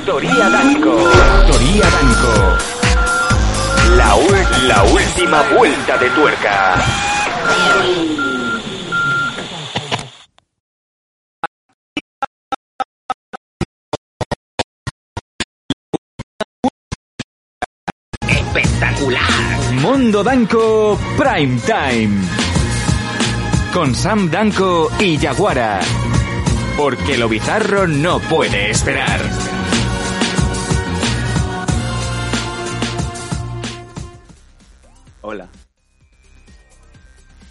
Factoría Danco. Factoría Danco. La, la última vuelta de tuerca. Espectacular. Mundo Danco Prime Time. Con Sam Danco y Yaguara. Porque lo bizarro no puede esperar.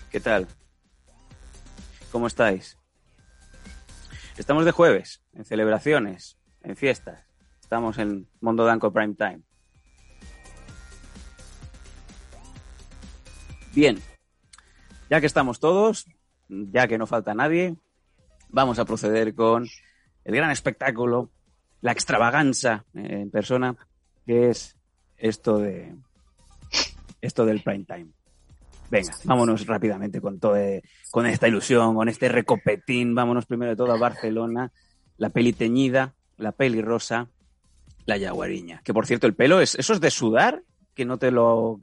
¿Qué tal? ¿Cómo estáis? Estamos de jueves, en celebraciones, en fiestas. Estamos en Mundo Danco Prime Time. Bien, ya que estamos todos, ya que no falta nadie, vamos a proceder con el gran espectáculo, la extravaganza en persona, que es esto de esto del prime time. Venga, vámonos rápidamente con todo, con esta ilusión, con este recopetín. Vámonos primero de todo a Barcelona, la peli teñida, la peli rosa, la yaguariña. Que por cierto, el pelo es, eso es de sudar, que no te lo,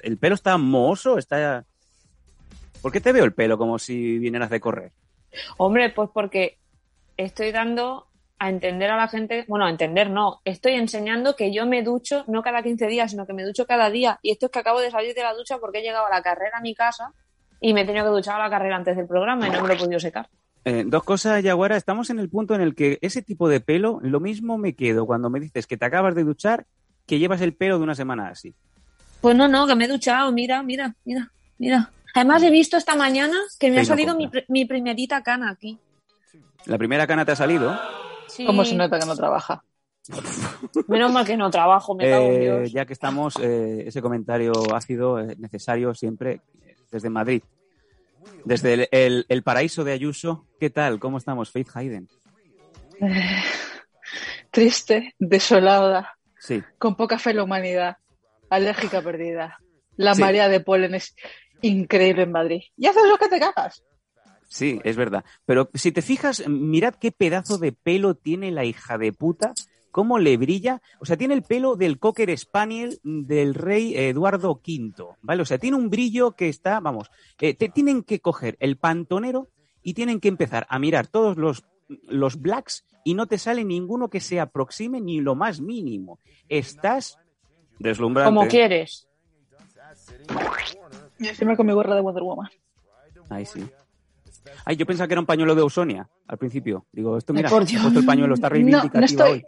el pelo está mohoso, está. ¿Por qué te veo el pelo como si vinieras de correr? Hombre, pues porque estoy dando a entender a la gente, bueno, a entender no, estoy enseñando que yo me ducho no cada 15 días, sino que me ducho cada día. Y esto es que acabo de salir de la ducha porque he llegado a la carrera a mi casa y me he tenido que duchar a la carrera antes del programa y no me lo he podido secar. Eh, dos cosas, Yaguara. Estamos en el punto en el que ese tipo de pelo, lo mismo me quedo cuando me dices que te acabas de duchar que llevas el pelo de una semana así. Pues no, no, que me he duchado, mira, mira, mira, mira. Además he visto esta mañana que me ha salido mi, mi primerita cana aquí. La primera cana te ha salido. Sí. ¿Cómo se nota que no trabaja? Menos mal que no trabajo, me cago en Eh, Dios. ya que estamos, eh, ese comentario ácido eh, necesario siempre desde Madrid. Desde el, el- el paraíso de Ayuso, ¿qué tal? ¿Cómo estamos? Faith Hayden. Eh, triste, desolada, Sí, con poca fe en la humanidad, alérgica perdida. La Sí. marea de polen es increíble en Madrid. Y haces lo que te cagas. Sí, es verdad. Pero si te fijas, mirad qué pedazo de pelo tiene la hija de puta, cómo le brilla. O sea, tiene el pelo del Cocker Spaniel del rey Eduardo V, ¿vale? O sea, tiene un brillo que está, vamos, eh, te tienen que coger el pantonero y tienen que empezar a mirar todos los, los blacks y no te sale ninguno que se aproxime ni lo más mínimo. Estás deslumbrante. Como quieres. Y encima con mi gorra de Wonder Woman. Ay, sí. Ay, yo pensaba que era un pañuelo de Ausonia al principio. Digo, esto mira, por Dios. el pañuelo, está No, reivindicativa no estoy, hoy.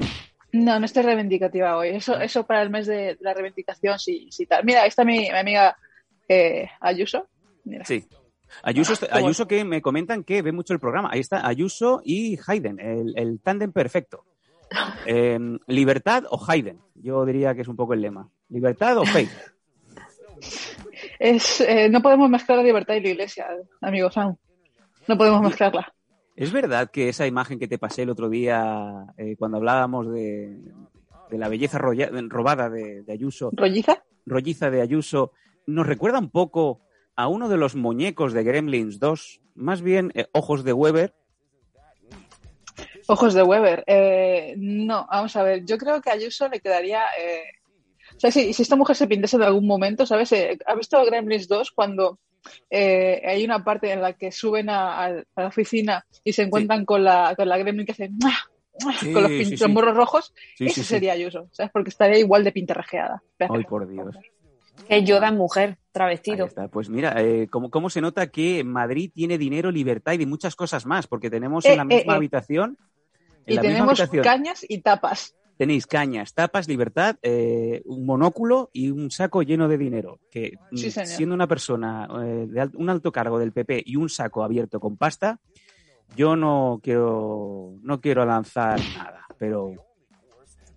no, no estoy reivindicativa hoy. Eso, eso para el mes de la reivindicación, sí, sí tal. Mira, ahí está mi, mi amiga eh, Ayuso. Mira. Sí. Ayuso, bueno. Ayuso que me comentan que ve mucho el programa. Ahí está Ayuso y Hayden, el, el tándem perfecto. Eh, ¿Libertad o Hayden? Yo diría que es un poco el lema. ¿Libertad o Faith? Es, eh, no podemos mezclar la libertad y la iglesia, amigo Sam. No podemos mezclarla. ¿Es verdad que esa imagen que te pasé el otro día eh, cuando hablábamos de, de la belleza roya- robada de, de Ayuso, ¿Rolliza? rolliza de Ayuso, nos recuerda un poco a uno de los muñecos de Gremlins 2, más bien eh, ojos de Weber? Ojos de Weber. Eh, no, vamos a ver. Yo creo que a Ayuso le quedaría. eh, o sea, si, si esta mujer se pintase en algún momento, ¿sabes? ¿Ha visto Gremlins 2 cuando eh, hay una parte en la que suben a, a- a la oficina y se encuentran con, la, con la Gremlin que hace. con los, sí, los morros rojos? Sí, Ese sí, sí. sería Ayuso, ¿sabes? Porque estaría igual de pintarrajeada. Ay, por Dios. Que Yoda mujer, travestido. está. Pues mira, eh, ¿cómo, cómo se nota que Madrid tiene dinero, libertad y muchas cosas más? Porque tenemos Eh, en la eh, misma eh. habitación. En Y la misma tenemos habitación cañas y tapas. Tenéis cañas, tapas, libertad, eh, un monóculo y un saco lleno de dinero. Que mm, Sí, siendo una persona eh, de un alto cargo del PP y un saco abierto con pasta, yo no quiero no quiero lanzar nada, pero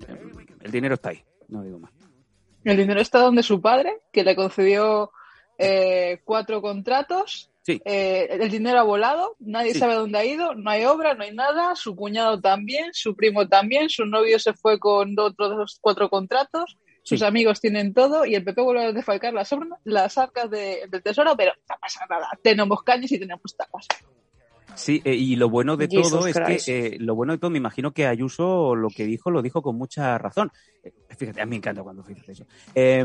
eh, el dinero está ahí, no digo más. El dinero está donde su padre, que le concedió eh, cuatro contratos. Sí. Eh, el dinero ha volado, nadie Sí. sabe dónde ha ido, no hay obra, no hay nada. Su cuñado también, su primo también, su novio se fue con otros de los cuatro contratos. Sus Sí. amigos tienen todo y el PP vuelve a defalcar las, las arcas de- del tesoro, pero no pasa nada. Tenemos cañas y tenemos tapas. Sí, eh, y lo bueno de Jesus todo es que eh, lo bueno de todo, me imagino que Ayuso lo que dijo, lo dijo con mucha razón. Eh, fíjate, a mí me encanta cuando fíjate eso. Eh,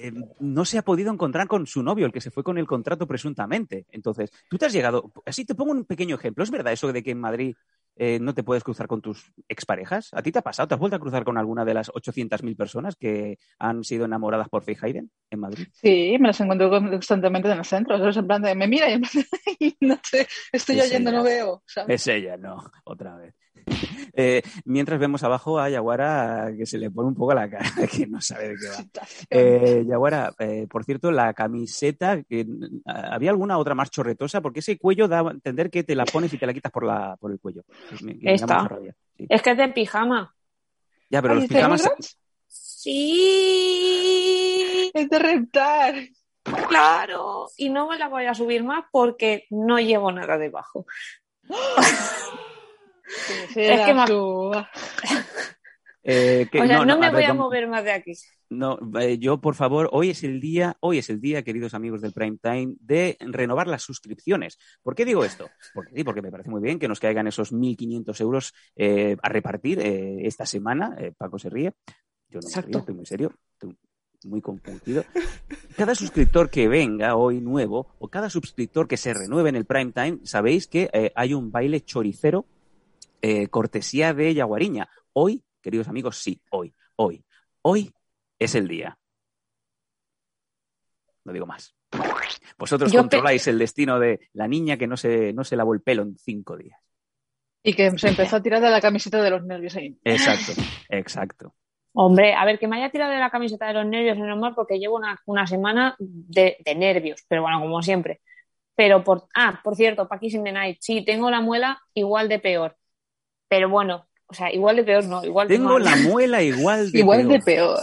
eh, no se ha podido encontrar con su novio, el que se fue con el contrato presuntamente. Entonces, tú te has llegado. Así te pongo un pequeño ejemplo. ¿Es verdad eso de que en Madrid eh, no te puedes cruzar con tus exparejas? ¿A ti te ha pasado? ¿Te has vuelto a cruzar con alguna de las 800.000 personas que han sido enamoradas por Faye Hayden en Madrid? Sí, me las encuentro con- constantemente en el centro. En plan de, me mira y no sé, estoy Es oyendo, ella. no veo. ¿sabes? Es ella, no, otra vez. Eh, mientras vemos abajo a Yaguara que se le pone un poco la cara, que no sabe de qué va. Eh, Yaguara, eh, por cierto, la camiseta, que, ¿había alguna otra más chorretosa? Porque ese cuello da a entender que te la pones y te la quitas por, la, por el cuello. Me- Esta. rabia. Sí. Es que es de pijama. Ya, pero los ¿es de pijamas... Sí, Es de rentar. claro. Y no me la voy a subir más porque no llevo nada debajo. Es que eh, que- o sea, no, me a voy a mover más de aquí. No, eh, yo, por favor, hoy es el día, hoy es el día, queridos amigos del Prime Time, de renovar las suscripciones. ¿Por qué digo esto? Porque sí, porque me parece muy bien que nos caigan esos 1.500 euros eh, a repartir eh, esta semana. Eh, Paco se ríe. Yo no me río, estoy muy serio, estoy muy confundido. Cada suscriptor que venga hoy nuevo o cada suscriptor que se renueve en el Prime Time, sabéis que eh, hay un baile choricero eh, cortesía de Yaguariña. Hoy, queridos amigos, sí, hoy, hoy, hoy es el día. No digo más. Vosotros Yo controláis el destino de la niña que no se, no se lavó el pelo en cinco días. Y que se empezó a tirar de la camiseta de los nervios ahí. Exacto, exacto. Hombre, a ver, que me haya tirado de la camiseta de los nervios es normal porque llevo una, una semana de, de nervios, pero bueno, como siempre. Pero por. Ah, por cierto, Paquis in the Night. Sí, tengo la muela igual de peor. Pero bueno, o sea, igual de peor no, igual Tengo la muela igual de Igual peor. de peor.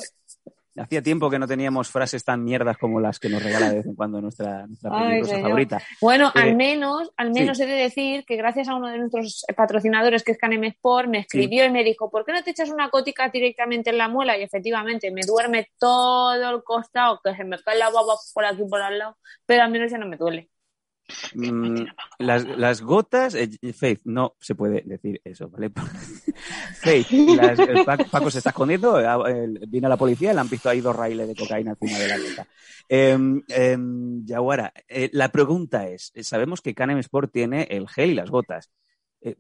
Hacía tiempo que no teníamos frases tan mierdas como las que nos regala de vez en cuando nuestra, nuestra Ay, favorita. Bueno, Eh, al menos, al menos he de decir que gracias a uno de nuestros patrocinadores, que es Canem Sport, me escribió y me dijo, ¿por qué no te echas una cótica directamente en la muela? Y efectivamente, me duerme todo el costado, que se me cae la baba por aquí por al lado, pero al menos ya no me duele. Mm, las, las gotas, eh, Faith, no se puede decir eso, ¿vale? Faith, las- el Paco, Paco se está escondiendo, eh, eh, viene la policía, le han visto ahí dos raíles de cocaína encima de la gota. Eh, eh, Yaguara, eh, la pregunta es, eh, sabemos que Canem Sport tiene el gel y las gotas. Eh,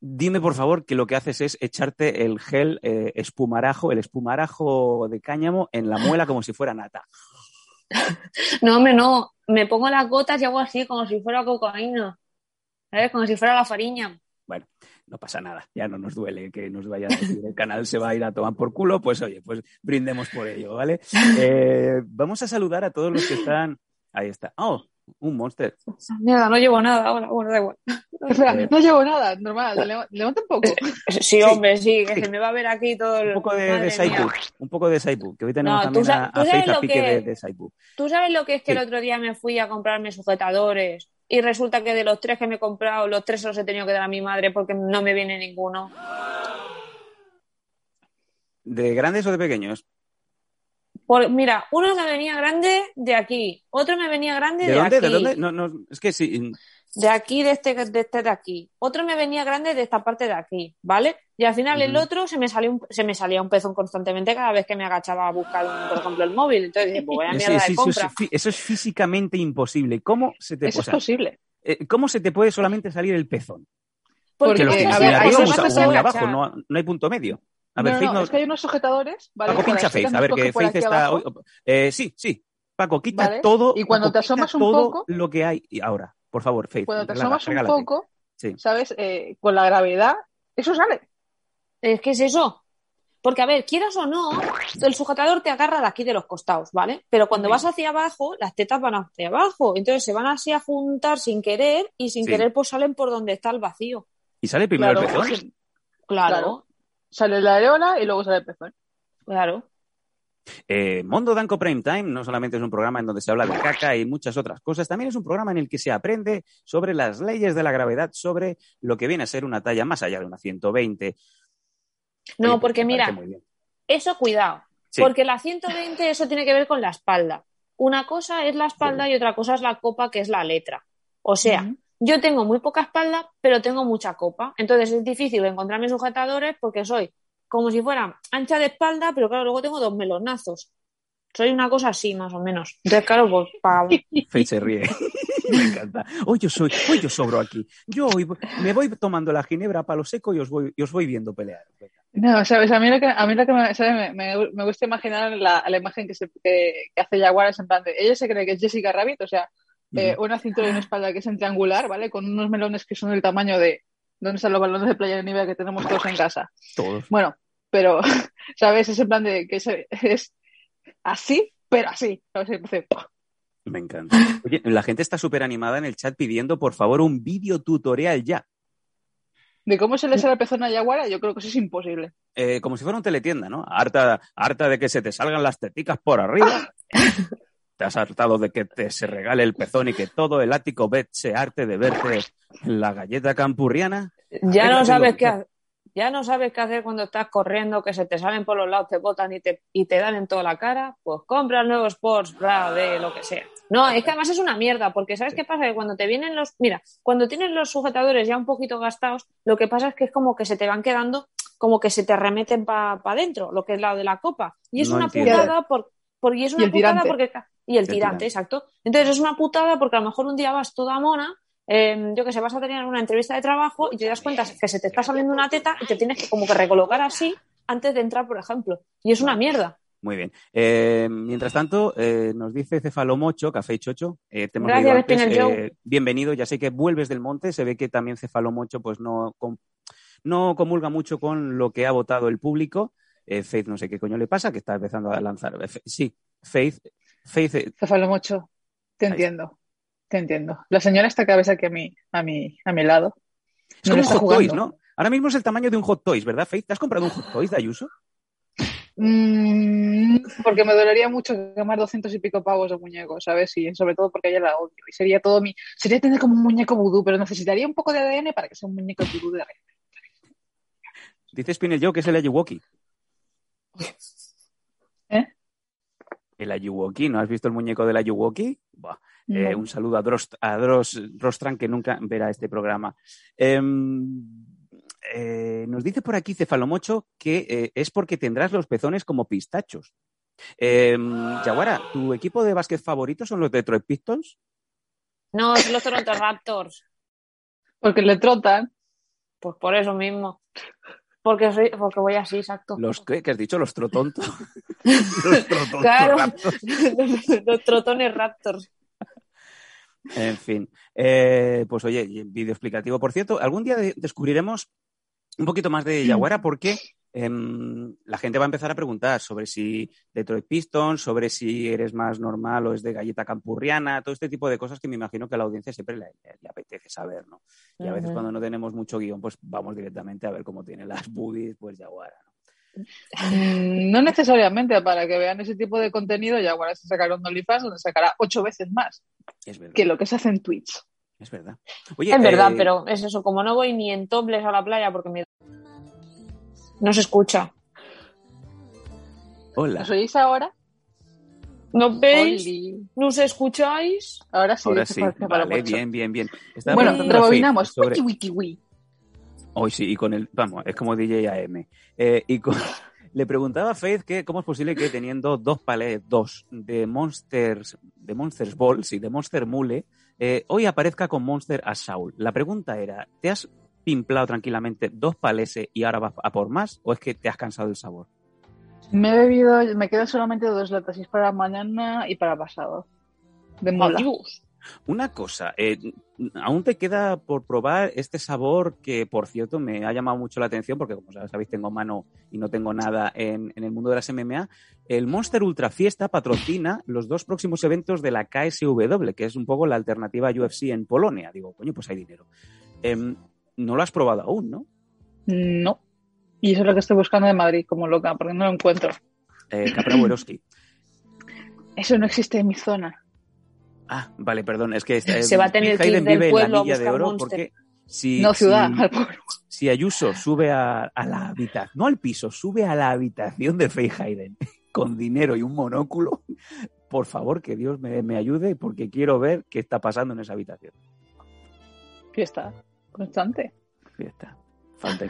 dime, por favor, que lo que haces es echarte el gel eh, espumarajo, el espumarajo de cáñamo en la muela como si fuera nata. No, hombre, no, me pongo las gotas y hago así, como si fuera cocaína, ¿sabes? Como si fuera la fariña. Bueno, no pasa nada, ya no nos duele que nos vaya a decir el canal se va a ir a tomar por culo, pues oye, pues brindemos por ello, ¿vale? Eh, vamos a saludar a todos los que están. Ahí está. Oh, un monster. Mierda, no llevo nada ahora, bueno, da igual. Espera, Eh. no llevo nada, normal. leva- Levanta un poco. Sí, hombre, sí, que Sí. se me va a ver aquí todo el... Un poco de, de Saipu, un poco de Saipu, que hoy tenemos No, también sabes Faith a lo pique que- de, de Saipu. ¿Tú sabes lo que es que Sí. el otro día me fui a comprarme sujetadores y resulta que de los tres que me he comprado, los tres se los he tenido que dar a mi madre porque no me viene ninguno? ¿De grandes o de pequeños? Por, mira, uno me venía grande de aquí, otro me venía grande ¿De de, dónde? aquí, ¿De dónde? No, no, es que sí. de aquí, de este, de este de aquí, otro me venía grande de esta parte de aquí, ¿vale? Y al final el otro se me salió un, se me salía un pezón constantemente cada vez que me agachaba a buscar, un- por ejemplo, el móvil. Entonces dije, pues vaya mierda sí, de eso, compra. es, eso es físicamente imposible. ¿Cómo se te, Eso o es posible. eh, ¿cómo se te puede solamente salir el pezón? Porque Que los Porque, tienes a ver, arriba hay o muy- sujetas o muy que abajo, no, no hay punto medio. A ver, no, Faith no, no- es que hay unos sujetadores, ¿vale? Paco, pincha Faith, a ver, que Faith está. eh, sí, sí. Paco, quita Vale. todo. Y cuando Paco, te asomas un todo poco- lo que hay. Y ahora, por favor, Faith. Cuando te regala- asomas un poco, Sí. ¿sabes? Eh, con la gravedad, eso sale. Es que es eso. Porque, a ver, quieras o no, el sujetador te agarra de aquí de los costados, ¿vale? Pero cuando Sí. vas hacia abajo, las tetas van hacia abajo. Entonces se van así a juntar sin querer y sin Sí. querer pues salen por donde está el vacío. Y sale primero Claro, el pezón. Claro. Sale la areola y luego sale el pezón. claro. Eh, Mondo Danco Prime Time no solamente es un programa en donde se habla de caca y muchas otras cosas, también es un programa en el que se aprende sobre las leyes de la gravedad, sobre lo que viene a ser una talla más allá de una 120. No, Oye, pues porque mira, eso cuidado. Sí. Porque la 120, eso tiene que ver con la espalda. Una cosa es la espalda y otra cosa es la copa, que es la letra. O sea. Yo tengo muy poca espalda, pero tengo mucha copa. Entonces es difícil encontrar mis sujetadores porque soy como si fuera ancha de espalda, pero claro, luego tengo dos melonazos. Soy una cosa así, más o menos. Entonces, claro, pues para... Faith se ríe. Me encanta. Hoy yo soy, hoy yo sobro aquí. Yo hoy me voy tomando la ginebra para lo seco y os voy, y os voy viendo pelear. No, sabes, a mí lo que, a mí lo que me, ¿sabes? me, me, me gusta imaginar la, la imagen que, se, que, que hace Jaguar es en plan de, ella se cree que es Jessica Rabbit, o sea, eh, una cintura y una espalda que es en triangular, ¿vale? Con unos melones que son del tamaño de, ¿dónde están los balones de playa de nieve que tenemos todos en casa? Todos. Bueno, pero, ¿sabes? Ese plan de que se- es así, pero así. ¿sabes? Entonces, Me encanta. Oye, la gente está súper animada en el chat pidiendo, por favor, un vídeo tutorial ya. de cómo se le sale el pezón a Yaguara, yo creo que eso es imposible. Eh, como si fuera un teletienda, ¿no? Harta, harta de que se te salgan las teticas por arriba. Te has hartado de que te se regale el pezón y que todo el ático bet se arte de verte en la galleta campurriana. Ya no sabes qué ha- ya no sabes qué hacer cuando estás corriendo, que se te salen por los lados, te botan y te, y te dan en toda la cara, pues compra el nuevo Sports Bra de lo que sea. No, es que además es una mierda, porque ¿sabes qué pasa? Que cuando te vienen los, mira, cuando tienes los sujetadores ya un poquito gastados, lo que pasa es que es como que se te van quedando, como que se te remeten para adentro, lo que es la de la copa. Y es No una entiendo. putada por, por- y es una putada porque y el El tirante, tirante. exacto. Entonces es una putada porque a lo mejor un día vas toda mona eh, yo que sé, vas a tener una entrevista de trabajo y te das cuenta que se te está saliendo una teta y te tienes que como que recolocar así antes de entrar, por ejemplo. Y es una mierda. Muy bien. Eh, mientras tanto, eh, nos dice Cefalomocho, Café y Chocho, eh, te hemos Gracias, antes, bienvenido, ya sé que vuelves del monte, se ve que también Cefalomocho pues no, com- no comulga mucho con lo que ha votado el público. Faith no sé qué coño le pasa, que está empezando a lanzar. Sí, Faith, Faith, eh, Te Ahí entiendo. Te entiendo. La señora está cabeza aquí a mi, a mi, a mi lado. es No como un Hot jugando. Toys, ¿no? Ahora mismo es el tamaño de un Hot Toys, ¿verdad, Faith? ¿Te has comprado un Hot Toys de Ayuso? Mm, porque me dolería mucho quemar doscientos y pico pavos de muñeco, ¿sabes? Y sobre todo porque ella la odio. Y sería todo mi. Sería tener como un muñeco vudú, pero necesitaría un poco de ADN para que sea un muñeco vudú de ADN. Dice Spinel Joe que es el Ayuwoki. El Ayuwoki, ¿no has visto el muñeco del Ayuwoki? Buah. Eh, No. un saludo a Drost, a Dros, Rostran, que nunca verá este programa. Em, eh, nos dice por aquí Cefalomocho que eh, es porque tendrás los pezones como pistachos. Em, Yaguara, ¿tu equipo de básquet favorito son los Detroit Pistons? No, son los Toronto Raptors. Porque le trotan. Pues por eso mismo. Porque, soy, porque voy así, exacto. ¿Los qué? ¿Qué has dicho? ¿Los trotontos? los trotontos Claro, los, los trotones Raptors. En fin, eh, pues oye, vídeo explicativo. Por cierto, algún día de- descubriremos un poquito más de Yaguara porque em, la gente va a empezar a preguntar sobre si Detroit Pistons, sobre si eres más normal o es de galleta campurriana, todo este tipo de cosas que me imagino que a la audiencia siempre le, le- le apetece saber, ¿no? Y a veces cuando no tenemos mucho guion, pues vamos directamente a ver cómo tiene las boobies, pues Yaguara, ¿no? Mm, No necesariamente para que vean ese tipo de contenido, ya ahora se sacará un OnlyFans donde sacará ocho veces más Es que lo que se hace en Twitch. es verdad. Oye, Es verdad, eh, pero es eso. Como no voy ni en topless a la playa porque me... No se escucha. Hola. ¿Nos oís ahora? ¿No veis? Oli. ¿Nos escucháis? Ahora sí. Ahora sí, vale, bien, bien, bien. Estaba Bueno, Faith rebobinamos. sobre- Wiki, wiki, wiki. Hoy sí, y con el, vamos, es como DJ AM. Eh, y con- le preguntaba a Faith que cómo es posible que teniendo dos palets, dos de Monsters, de Monsters Balls y de Monster Mule, eh, hoy aparezca con Monster Assault. La pregunta era, ¿te has pimplado tranquilamente dos palese y ahora vas a por más? ¿O es que te has cansado del sabor? Me he bebido, me quedan solamente dos latas, y es para mañana y para pasado. De mola. Adiós. Una cosa, eh, aún te queda por probar este sabor que, por cierto, me ha llamado mucho la atención porque, como sabéis, tengo mano y no tengo nada en, en el mundo de las MMA. El Monster Ultra Fiesta patrocina los dos próximos eventos de la KSW, que es un poco la alternativa a UFC en Polonia. Digo, coño, pues hay dinero. Em, no lo has probado aún, ¿no? No. Y eso es lo que estoy buscando de Madrid, como loca, porque no lo encuentro. Eh, Capra. Eso no existe en mi zona. Ah, vale, perdón, es que eh, Se va a tener que Hayden ir del vive en pueblo la a de oro Monster. porque si, no ciudad, si- al pueblo. si Ayuso sube a, a la habitación, no al piso, sube a la habitación de Faye Hayden con dinero y un monóculo, por favor que Dios me, me ayude porque quiero ver qué está pasando en esa habitación. Fiesta constante. Fiesta.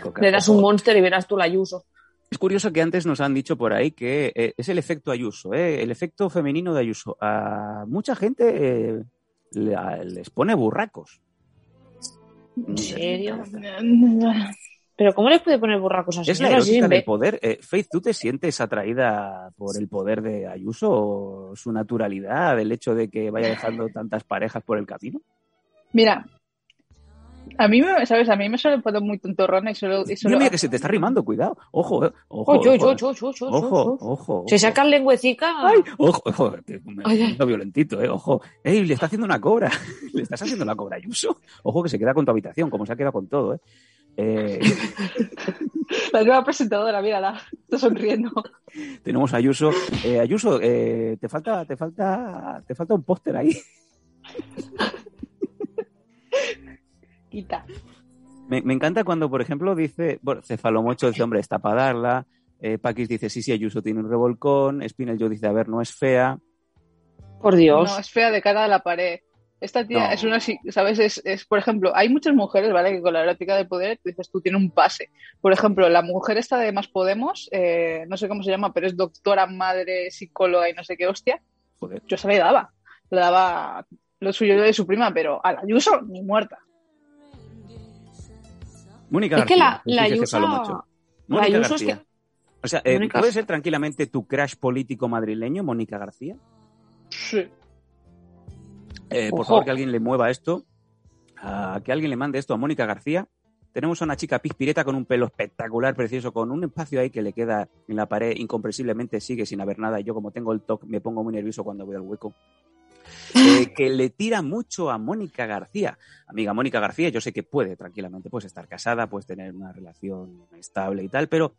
Coca. Le das un monster y verás tú la Ayuso. Es curioso que antes nos han dicho por ahí que eh, es el efecto Ayuso, ¿eh? el efecto femenino de Ayuso. A mucha gente eh, le- a- les pone burracos. ¿En serio? ¿Pero cómo les puede poner burracos a Es la erótica del poder. Eh, Faith, ¿tú te sientes atraída por el poder de Ayuso o su naturalidad, el hecho de que vaya dejando tantas parejas por el camino? Mira, a mí me, ¿sabes? A mí me suele poner muy tontorrona y solo... Y solo Mira, mira que se te está rimando, cuidado. Ojo, eh, ojo. Ojo, oye, oye, oye, ojo, oye. ojo, Se ojo. saca el lengüecica. Ay, ojo, ojo, me- Ay, ay. siento violentito, eh, ojo. Ey, le está haciendo una cobra. le estás haciendo la cobra, Ayuso. Ojo que se queda con tu habitación, como se ha quedado con todo, eh. Eh, La nueva presentadora, mírala, está sonriendo. tenemos a Ayuso. Eh, Ayuso, eh, te falta, te falta, te falta un póster ahí. Quita. Me, me encanta cuando, por ejemplo, dice, bueno, Cefalomocho dice, hombre, está para darla. Eh, Paquis dice, sí, sí, Ayuso tiene un revolcón. Spinel Joe dice, a ver, no es fea. Por Dios. No, es fea de cara a la pared. Esta tía No. es una, si- ¿sabes? Es, es, por ejemplo, hay muchas mujeres, ¿vale? Que con la erótica del poder, dices, tú tienes un pase. Por ejemplo, la mujer esta de Más Podemos, eh, no sé cómo se llama, pero es doctora, madre, psicóloga y no sé qué hostia. Joder. Yo se le daba. Le daba lo suyo de su prima, pero a la Ayuso ni muerta. Mónica Es que García. la, la. La Mónica es García. que... O sea, eh, Mónica- ¿puede ser tranquilamente tu crash político madrileño, Mónica García? Sí. Eh, por favor, que alguien le mueva esto. que alguien le mande esto a Mónica García. Tenemos a una chica pispireta con un pelo espectacular, precioso, con un espacio ahí que le queda en la pared, incomprensiblemente sigue sin haber nada. Y yo, como tengo el TOC, me pongo muy nervioso cuando voy al hueco. Eh, que le tira mucho a Mónica García. Amiga Mónica García, yo sé que puede tranquilamente, puedes estar casada, puedes tener una relación estable y tal, pero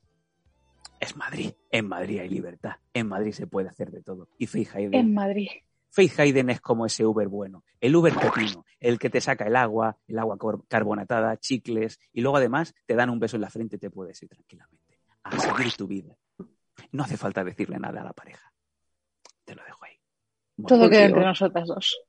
es Madrid. En Madrid hay libertad. En Madrid se puede hacer de todo. Y Faith Hayden En Madrid. Faith Hayden es como ese Uber bueno, el Uber pepino, el que te saca el agua, el agua carbonatada, chicles, y luego además te dan un beso en la frente y te puedes ir tranquilamente a seguir tu vida. No hace falta decirle nada a la pareja. Te lo dejo. Todo queda entre nosotras dos.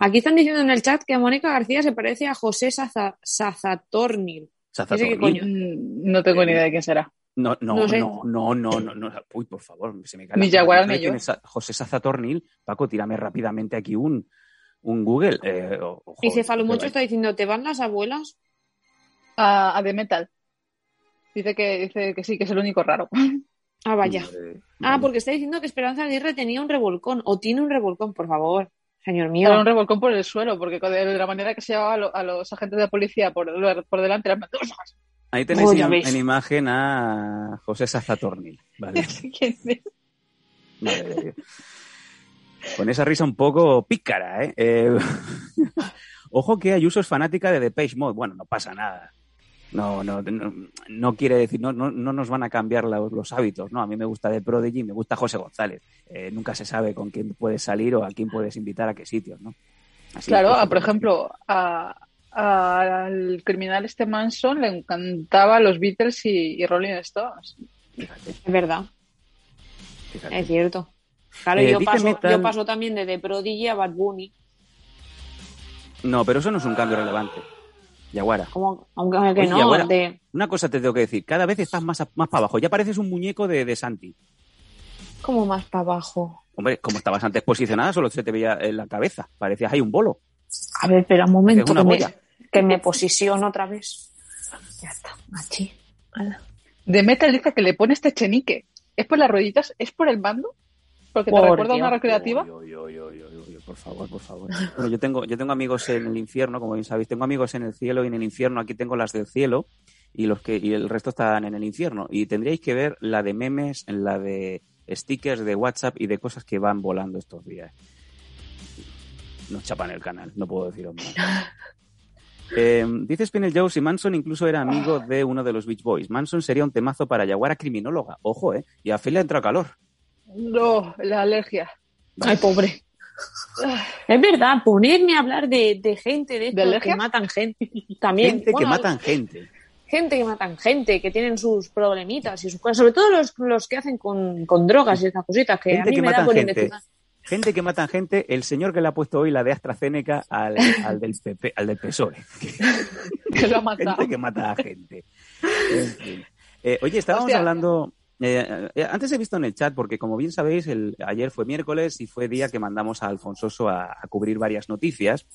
Aquí están diciendo en el chat que Mónica García se parece a José Saza- Sazatornil. Sazatorni. Ese qué coño. Mm, No tengo ni idea de quién será. No, no, No sé. no, no, no, no, no. Uy, por favor, se me cae Ni Jaguar ni ¿Quién yo. José Sazatornil. Paco, tírame rápidamente aquí un, un Google. Eh, Y Cefalomocho que está diciendo, ¿te van las abuelas? A, a The Metal. Dice que, dice que sí, que es el único raro. Ah, vaya. Ah, porque está diciendo que Esperanza Aguirre tenía un revolcón, o tiene un revolcón, por favor. Señor mío. Era un revolcón por el suelo, porque de la manera que se llevaba a, lo- a los agentes de policía por, por delante eran Ahí tenéis Oh, en, imagen a José Sazatornil. Vale. ¿Quién es? Madre de Dios. Con esa risa un poco pícara, ¿eh? Eh, Ojo que Ayuso es fanática de Depeche Mode. Bueno, no pasa nada. No, no, no, no quiere decir, no, no, no nos van a cambiar los, los hábitos, ¿no? A mí me gusta de Prodigy, me gusta José González. Eh, nunca se sabe con quién puedes salir o a quién puedes invitar a qué sitios, ¿no? Así Claro, pues, a, por ejemplo, a- a- al criminal este Manson le encantaba los Beatles y, y Rolling Stones. fíjate, Es verdad, fíjate. es cierto. Claro, Eh, yo, paso, Metal- yo paso también de The Prodigy a Bad Bunny. No, pero eso no es un cambio relevante. Yaguara. Como, aunque que Oye, no, ahora- de, Una cosa te tengo que decir, cada vez estás más, más para abajo. Ya pareces un muñeco de, de Santi. como más para abajo. Hombre, como estabas antes posicionada, solo se te veía en la cabeza. Parecías ahí un bolo. A ver, espera un momento, Es una que me, que me posiciono otra vez. Ya está, machi. Ala. De Metal dice que le pone este chenique. ¿Es por las rueditas? ¿Es por el mando? Porque te Por recuerda a una recreativa. Uy, uy, uy, por favor, por favor. Bueno, yo tengo, yo tengo amigos en el infierno, como bien sabéis, tengo amigos en el cielo y en el infierno. Aquí tengo las del cielo y los que y el resto están en el infierno. Y tendríais que ver la de memes, la de stickers de WhatsApp y de cosas que van volando estos días. Nos chapan el canal, no puedo deciros más. Eh, dice Spinel Joe si Manson incluso era amigo de uno de los Beach Boys. Manson sería un temazo para Yaguara criminóloga. Ojo, ¿eh? Y a Phil le entra calor. No, la alergia. Ay, pobre. Es verdad, ponerme a hablar de, de gente de, alergias? que matan gente. También. Gente que matan gente. gente que matan gente, que tienen sus problemitas y sus cosas, sobre todo los, los que hacen con, con drogas y esas cositas que Gente a mí que me da matan por gente. gente que matan gente, el señor que le ha puesto hoy la de AstraZeneca al, al del PP, al del PSOE. Que lo ha matado. gente que mata a gente. En fin. Eh, oye, estábamos Hostia. hablando. Eh, eh, antes he visto en el chat, porque como bien sabéis, el, ayer fue miércoles y fue día que mandamos a Alfonsoso a, a cubrir varias noticias.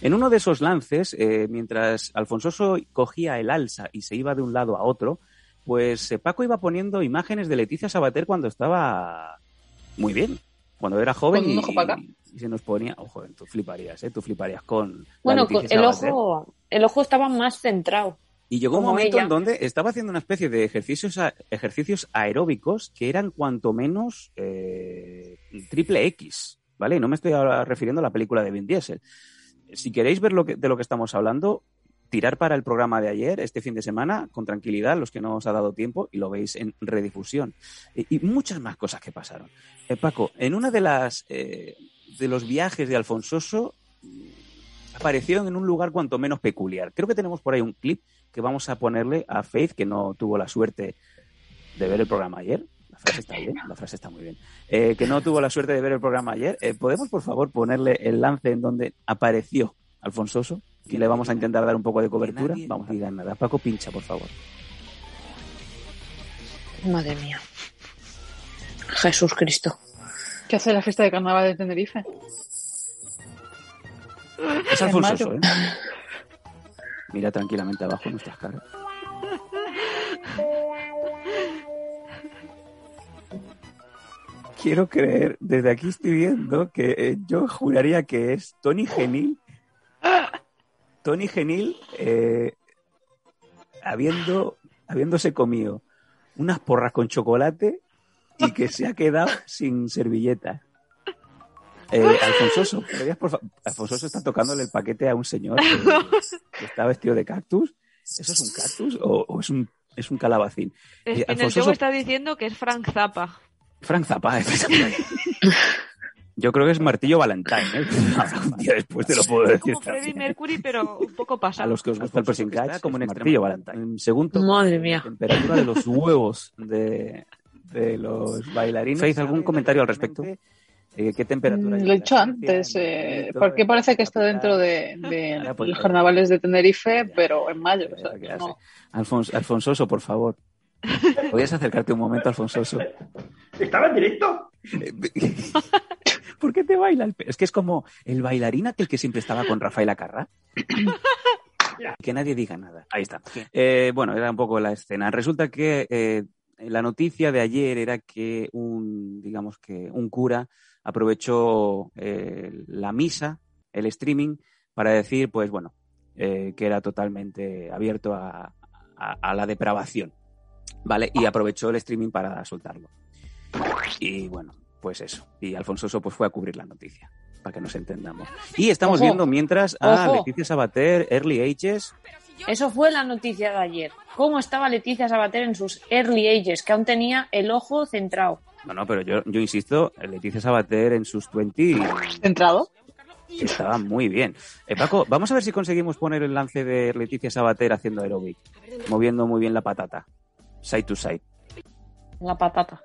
En uno de esos lances, eh, mientras Alfonsoso cogía el alza y se iba de un lado a otro, pues eh, Paco iba poniendo imágenes de Leticia Sabater cuando estaba muy bien, cuando era joven Con un y, ojo para acá. y se nos ponía, ojo, tú fliparías, ¿eh? Tú fliparías con Bueno, con- el ojo, el ojo estaba más centrado. Y llegó un momento ella. en donde estaba haciendo una especie de ejercicios, a- ejercicios aeróbicos que eran cuanto menos eh, triple X, ¿vale? Y no me estoy ahora refiriendo a la película de Vin Diesel. Si queréis ver lo que, de lo que estamos hablando, tirar para el programa de ayer, este fin de semana, con tranquilidad, los que no os ha dado tiempo, y lo veis en redifusión. Y, y muchas más cosas que pasaron. Eh, Paco, en una de las eh, de los viajes de Alfonsoso apareció en un lugar cuanto menos peculiar. Creo que tenemos por ahí un clip que vamos a ponerle a Faith, que no tuvo la suerte de ver el programa ayer. La frase está bien, la frase está muy bien. Eh, que no tuvo la suerte de ver el programa ayer. Eh, ¿Podemos, por favor, ponerle el lance en donde apareció Alfonsoso? Y le vamos a intentar dar un poco de cobertura. Vamos a digan nada. Paco, pincha, por favor. Madre mía. Jesús Cristo. ¿Qué hace la fiesta de carnaval de Tenerife? Es mayo. ¿eh? Mira tranquilamente abajo nuestras caras. Quiero creer, desde aquí estoy viendo que eh, yo juraría que es Tony Genil. Tony Genil eh, habiendo, habiéndose comido unas porras con chocolate y que se ha quedado sin servilleta. Eh, Alfonsoso, ¿podrías, por fa- Alfonsoso está tocándole el paquete a un señor que, que está vestido de cactus. ¿Eso es un cactus o, o es, un, es un calabacín? Es Eh, en el Alfonso juego está diciendo que es Frank Zappa. Frank Zappa. efectivamente. Yo creo que es Martillo Valentine. ¿eh? Un día después te lo puedo Es decir. como Freddie. Mercury, pero un poco A pasado. los que os gusta el pressing catch, como en Martillo Valentine. En segundo, Madre mía. temperatura de los huevos de, de los bailarines. Faith, ¿algún comentario al respecto? Eh, ¿Qué temperatura? Mm, hay Lo he la antes, eh, porque parece que está dentro de, de Ya, pues, los carnavales de Tenerife, ya. pero en mayo. o sea, Verá qué hace. no. Alfons- Alfonsoso, por favor. ¿Podrías acercarte un momento, Alfonsoso? ¿Estaba en directo? Eh, ¿Por qué te baila el Es que es como el bailarín aquel que siempre estaba con Rafael Acarra. que nadie diga nada. Ahí está. Eh, bueno, era un poco la escena. Resulta que eh, la noticia de ayer era que un, digamos que un cura aprovechó eh, la misa, el streaming, para decir, pues bueno, eh, que era totalmente abierto a, a- a la depravación. ¿Vale? Y aprovechó el streaming para soltarlo. Y bueno, pues eso. Y Alfonsoso pues fue a cubrir la noticia, para que nos entendamos. Y estamos Ojo. viendo mientras a Ojo. Leticia Sabater, Early Ages. Eso fue la noticia de ayer. ¿Cómo estaba Leticia Sabater en sus early ages? Que aún tenía el ojo centrado. No, no, pero yo, yo insisto, Leticia Sabater en sus 20 ¿Entrado? estaba muy bien. Eh, Paco, vamos a ver si conseguimos poner el lance de Leticia Sabater haciendo aeróbic, moviendo muy bien la patata, side to side. La patata.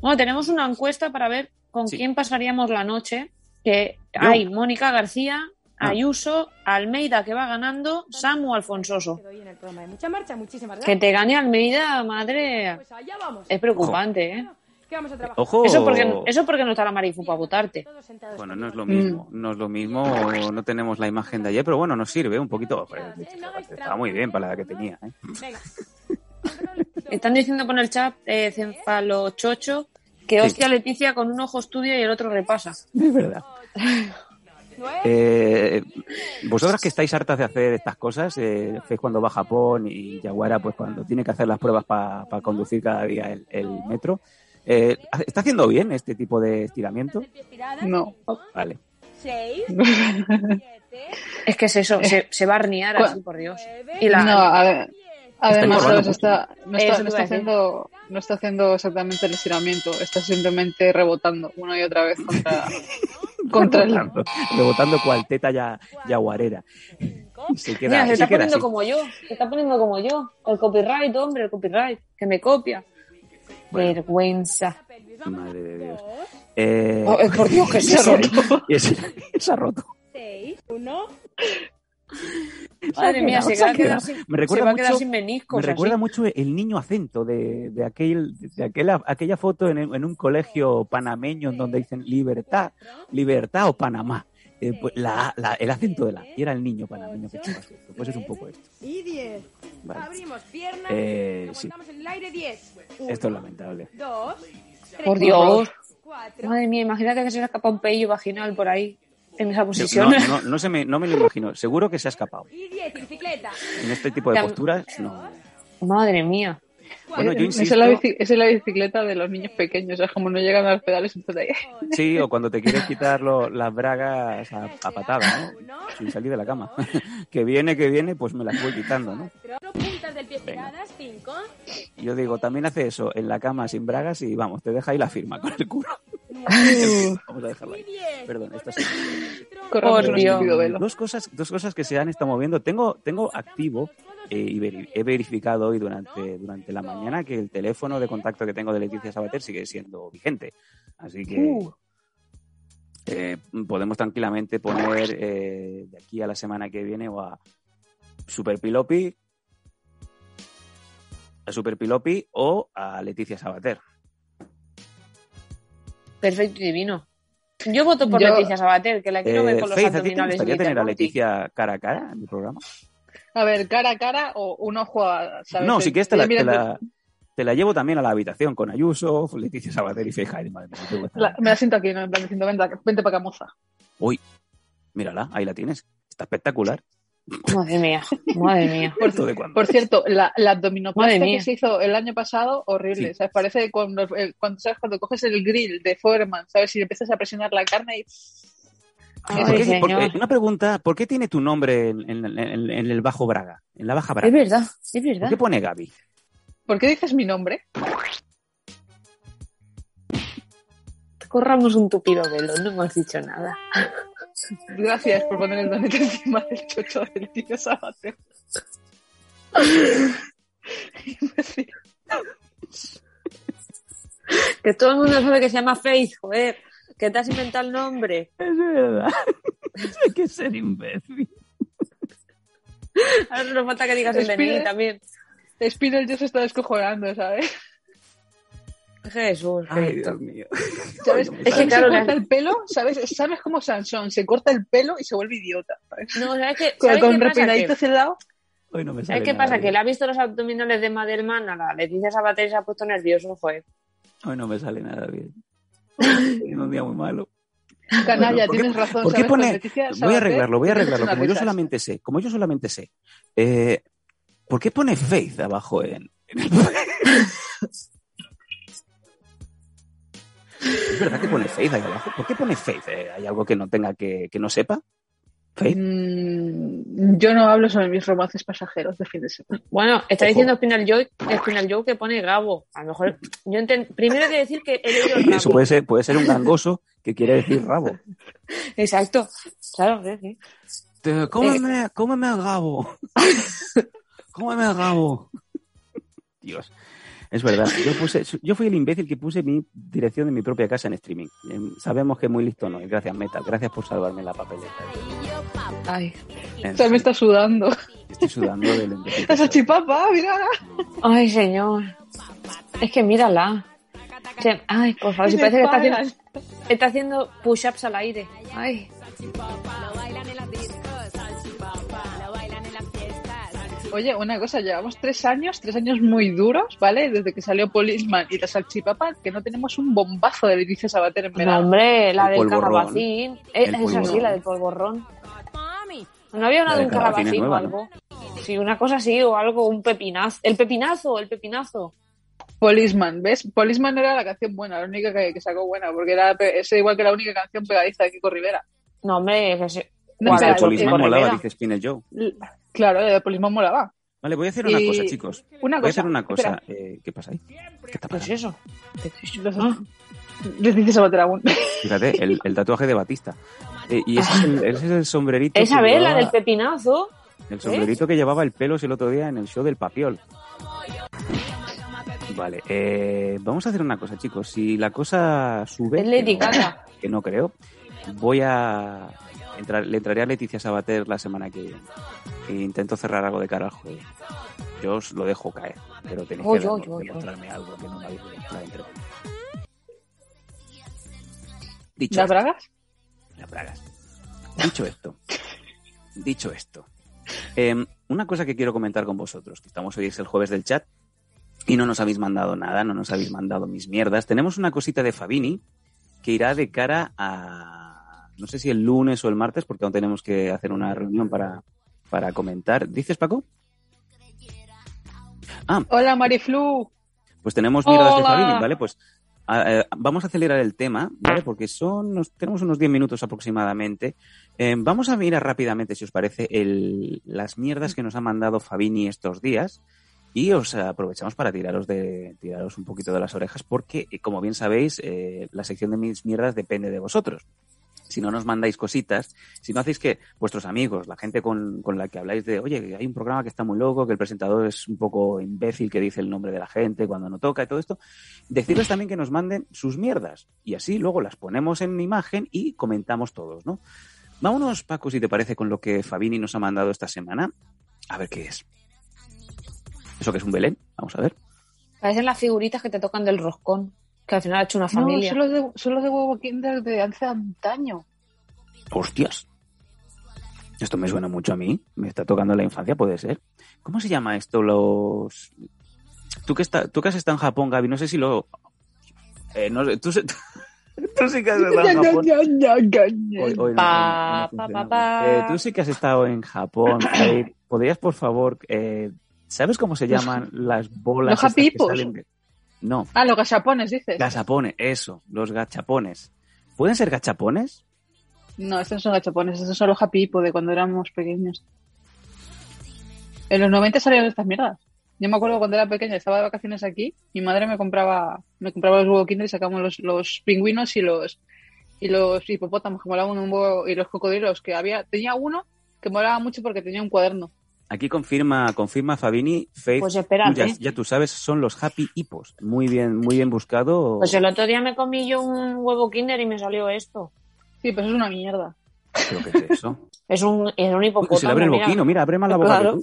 Bueno, tenemos una encuesta para ver con Sí. quién pasaríamos la noche. Que hay Mónica García. Ayuso, Almeida que va ganando, Samu Alfonsoso. Mucha Marcha, muchísimas Que te gane Almeida, madre. Pues allá vamos. Es preocupante, ¿eh? ¿Qué vamos a trabajar? Ojo. Eso porque, eso porque no está la Marifu para votarte. Bueno, no es lo mismo, no es lo mismo, no tenemos la imagen de ayer, pero bueno, nos sirve un poquito. Pues, estaba muy bien para la edad que tenía. ¿eh? Venga. Están diciendo por el chat, eh, Cefalochocho, que Sí. hostia Leticia con un ojo estudia y el otro repasa. Es verdad. Eh, vosotras que estáis hartas de hacer estas cosas, eh, Fez cuando va a Japón y Yaguara pues cuando tiene que hacer las pruebas para conducir cada día el, el metro, eh, ¿está haciendo bien este tipo de estiramiento? No. Vale. Es que es eso, se, se va a arnear así, por Dios. nueve, Y la, No, a ver. Además, no, está, no, está haciendo, no está haciendo exactamente el estiramiento, está simplemente rebotando una y otra vez contra, contra el... Rebotando, rebotando cual teta ya, yaguarera. Y se queda, Mira, se y se está queda poniendo así. como yo, se está poniendo como yo. El copyright, hombre, el copyright, que me copia. Vergüenza. Madre de Dios. Eh, Oh, por Dios, ese- se ha roto. 6, 1. Madre mía, se, va a quedar sin, Me se recuerda va a quedar mucho- sin meniscos. Me recuerda así. mucho el niño acento de, de, aquel, de aquella, aquella foto en, en un colegio panameño en donde dicen libertad, libertad o Panamá. Eh, pues la, la- el acento de la y era el niño panameño que echaba acento. Pues es un poco esto. Y 10. Vale. Abrimos piernas. Eh, sí. en el aire 10. Esto es lamentable. 2. Por Dios. 4. Madre mía, imagínate que se le escapa un pello vaginal por ahí, en esa No, posición. no, no se me, no me lo imagino. Seguro que se ha escapado. Y 10. Bicicleta. En este tipo de posturas, no. Madre mía. Bueno, yo Esa insisto. es, la bici- esa es la bicicleta de los niños pequeños, es como no llegan a los pedales, entonces. Sí, o cuando te quieres quitar lo- las bragas a, a patada, ¿no? Sin salir de la cama. que viene, que viene, pues me las voy quitando, ¿no? Cuatro puntas del pie Venga. estiradas. 5. Y Yo digo, también hace eso en la cama sin bragas y vamos, te deja ahí la firma con el culo. Vamos a dejarlo ahí. 10. Perdón, esto sí. Corramos Por Dios. Dos cosas, dos cosas que se han estado moviendo. Tengo, tengo activo eh, y he verificado hoy durante, durante la mañana que el teléfono de contacto que tengo de Leticia Sabater sigue siendo vigente. Así que Uh. eh, podemos tranquilamente poner eh, de aquí a la semana que viene o a Super Pilopi, a Super Pilopi o a Leticia Sabater. Perfecto y divino. Yo voto por Yo- Leticia Sabater, que la quiero ver Eh, con los Faith, ¿a ti te abdominales. gustaría tener a. Leticia cara a cara en el programa? A ver, cara a cara o un ojo a. ¿sabes? No, si quieres te la, mira, te, la, te la llevo también a la habitación con Ayuso, Leticia Sabater y la- me la siento aquí, ¿no? En plan, diciendo, vente, vente para acá, moza. Uy, mírala, ahí la tienes. Está espectacular. Madre mía, madre mía. Por cierto, la, la abdominoplastia que se hizo el año pasado, horrible. Sí. ¿sabes? Parece cuando, el- cuando, ¿sabes? cuando coges el grill de Foreman, ¿sabes? Si empiezas a presionar la carne y. Ay, ¿Por qué- por- señor. eh, una pregunta, ¿por qué tiene tu nombre en, en- en- en el bajo Braga? En la baja Braga. Es verdad, es ¿Por verdad. qué pone Gaby? ¿Por qué dices mi nombre? Corramos un tupido velo, no hemos dicho nada. Gracias por poner el donete encima del chocho del tío Sabater. Imbécil. Que todo el mundo sabe que se llama Faith, joder. Que te has inventado el nombre. Es verdad. Hay que ser imbécil. Ahora solo falta que digas el Espera. DNI también. Spinel ya se está descojonando, ¿sabes? Jesús, Ay, Cristo. Dios mío. ¿Sabes? Ay, no Es que sale. se claro, corta el pelo, ¿sabes? ¿Sabes cómo Sansón? Se corta el pelo y se vuelve idiota, ¿sabes? No, ¿sabes qué, Con, ¿sabes con qué pasa? repinadito Que, hacia el lado. Hoy no me sale ¿Sabes qué pasa? Que le ha visto los abdominales de Madelman a la Leticia Sabater y se ha puesto nervioso, joder. Hoy no me sale nada bien. Tiene un día muy malo. Canalla, ¿por qué- tienes razón. ¿Por qué pone? Leticia Voy a arreglarlo, voy a arreglarlo. Como yo solamente sé, como yo solamente sé. Eh, ¿Por qué pone Faith abajo en, en el... ¿Es verdad que pone Faith ahí abajo? ¿Por qué pone Faith? Eh, ¿Hay algo que no tenga que, que no sepa? ¿Faith? Mm, yo no hablo sobre mis romances pasajeros de fin de semana. Bueno, está Ojo. diciendo Spinal Joe, Spinal Joe que pone Gabo. A lo mejor, yo enten- primero hay que decir que he leído el Eso puede ser, puede ser un gangoso que quiere decir rabo. Exacto. Claro, sí, sí. Te- cómeme, cómeme el rabo. cómeme el rabo. Dios. Es verdad. Yo, puse, yo fui el imbécil que puse mi dirección de mi propia casa en streaming. Eh, Sabemos que muy listo no. es. Gracias, Meta. Gracias por salvarme la papeleta. Ay. Sea, me está sudando. Estoy sudando del imbécil. La salchipapa, mira. Ay, señor. Es que mírala. Se- Ay, por favor, si parece que está haciendo, está haciendo push-ups al aire. Ay. Oye, una cosa, llevamos tres años, tres años muy duros, ¿vale? Desde que salió Policeman y la salchipapa, que no tenemos un bombazo de Leticia Sabater en No, verano. hombre, la El del calabacín. Eh, es así, la del polvorrón. ¿No había una de un calabacín es o ¿no? algo? Sí, una cosa así o algo, un pepinazo. El pepinazo, el pepinazo. Policeman, ¿ves? Policeman era la canción buena, la única que, que sacó buena, porque era es igual que la única canción pegadiza de Kiko Rivera. No, hombre, que se... No, ¿Cuál espera, el Kiko molaba, dice Spinel Joe. Claro, el de Policeman molaba. Vale, voy a hacer una Y- cosa, chicos. Una Voy a hacer una cosa. Eh, ¿Qué pasa ahí? ¿Qué está ¿Qué es pasando? eso? ¿Qué es eso? Los- Ah, Leticia Sabater aún. Fíjate, el, el tatuaje de Batista. Eh, y ese es, el, ese es el sombrerito. Esa que vez, la llevaba- del pepinazo. El sombrerito que llevaba el pelos el otro día en el show del Papiol. Vale, eh, vamos a hacer una cosa, chicos. Si la cosa sube, que no- que no creo, voy a le entraré a Leticia Sabater la semana que viene. E intento cerrar algo de cara al juego. Yo os lo dejo caer, pero tenéis Oy, que demostrarme algo que no me habéis demostrado Dicho ¿Las bragas? las bragas. Dicho esto, dicho esto, em, una cosa que quiero comentar con vosotros, que estamos hoy es el jueves del chat y no nos habéis mandado nada, no nos habéis mandado mis mierdas. Tenemos una cosita de Fabini que irá de cara a, no sé si el lunes o el martes, porque aún tenemos que hacer una reunión para, para comentar. ¿Dices, Paco? Ah, Hola, Mariflu. pues tenemos mierdas de Hola. Fabini, ¿vale? Pues a- eh, vamos a acelerar el tema, ¿vale? Porque son, nos, tenemos unos 10 minutos aproximadamente. Eh, vamos a mirar rápidamente, si os parece, el, las mierdas que nos ha mandado Fabini estos días. Y os aprovechamos para tiraros de tiraros un poquito de las orejas, porque, como bien sabéis, eh, la sección de mis mierdas depende de vosotros. Si no nos mandáis cositas, si no hacéis que vuestros amigos, la gente con, con la que habláis de, oye, hay un programa que está muy loco, que el presentador es un poco imbécil, que dice el nombre de la gente cuando no toca y todo esto, decirles también que nos manden sus mierdas. Y así luego las ponemos en imagen y comentamos todos, ¿no? Vámonos, Paco, si te parece, con lo que Fabini nos ha mandado esta semana. A ver qué es. ¿Eso que es un Belén? Vamos a ver. Parecen las figuritas que te tocan del roscón, que al final ha hecho una No, familia. son los de, son los de huevo Kinder de hace antaño. ¡Hostias! Esto me suena mucho a mí. Me está tocando la infancia, puede ser. ¿Cómo se llama esto? Los. Tú que, está, tú que has estado en Japón, Gaby, no sé si lo. Eh, no sé, tú, se- tú sí que has estado en Japón. Hoy- hoy no, Pa, hoy no pa, funciona. pa, pa. Eh, tú sí que has estado en Japón. ¿Podrías, por favor, eh, ¿sabes cómo se llaman las bolas los que salen de- No, Ah, los gachapones, dices. gachapones, eso, los gachapones. ¿Pueden ser gachapones? No, estos no son gachapones, estos son los happy Hippo de cuando éramos pequeños. En los 90 salieron estas mierdas. Yo me acuerdo cuando era pequeña, estaba de vacaciones aquí, mi madre me compraba, me compraba los huevos Kinder y sacábamos los, los pingüinos y los y los hipopótamos que molaban un huevo y los cocodrilos que había. Tenía uno que molaba mucho porque tenía un cuaderno. Aquí confirma, confirma Fabini, Faith. Pues ya, ya tú sabes, son los Happy Hippos. Muy bien, muy bien buscado. Pues el otro día me comí yo un huevo kinder y me salió esto. Sí, pues es una mierda. ¿Pero qué es eso? Es un, es un Uy, hipopótamo. se le abre el mira. boquino, mira, abre más la boca Claro.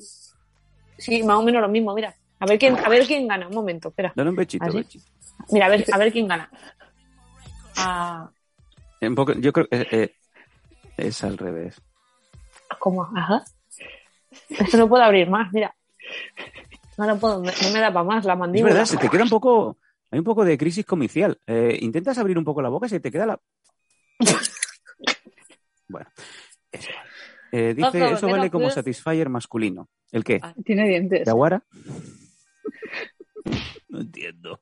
Sí, más o menos lo mismo, mira. A ver quién, a ver quién gana. Un momento, espera. Dale un bechito, ¿Ah, sí? bechito. Mira, a ver, a ver quién gana. Ah, Un poco, yo creo que eh, eh, es al revés. ¿Cómo? Ajá. Esto no puedo abrir más, mira. No, no puedo, no me da para más la Es mandíbula. verdad, se te queda un poco. Hay un poco de crisis comicial. Eh, intentas abrir un poco la boca y se te queda la. bueno, eso. Eh, dice, Ojo, eso vale como satisfier masculino. ¿El qué? Ah. Tiene dientes. ¿Yaguara? no entiendo.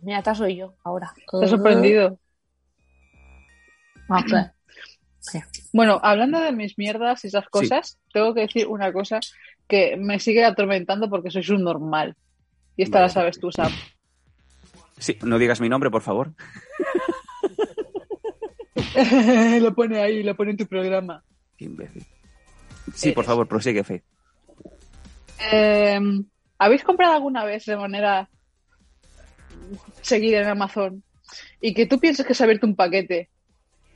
Mira, esta soy yo ahora. Te has sorprendido. Ah. Bueno, hablando de mis mierdas y esas cosas, tengo que decir una cosa que me sigue atormentando porque sois un normal. Y esta Vale. la sabes tú, Sam. Sí, no digas mi nombre, por favor. lo pone ahí, lo pone en tu programa. Qué imbécil. Sí, por Eres. favor, prosigue, Fe. Eh, ¿Habéis comprado alguna vez de manera seguida en Amazon y que tú piensas que has abierto un paquete,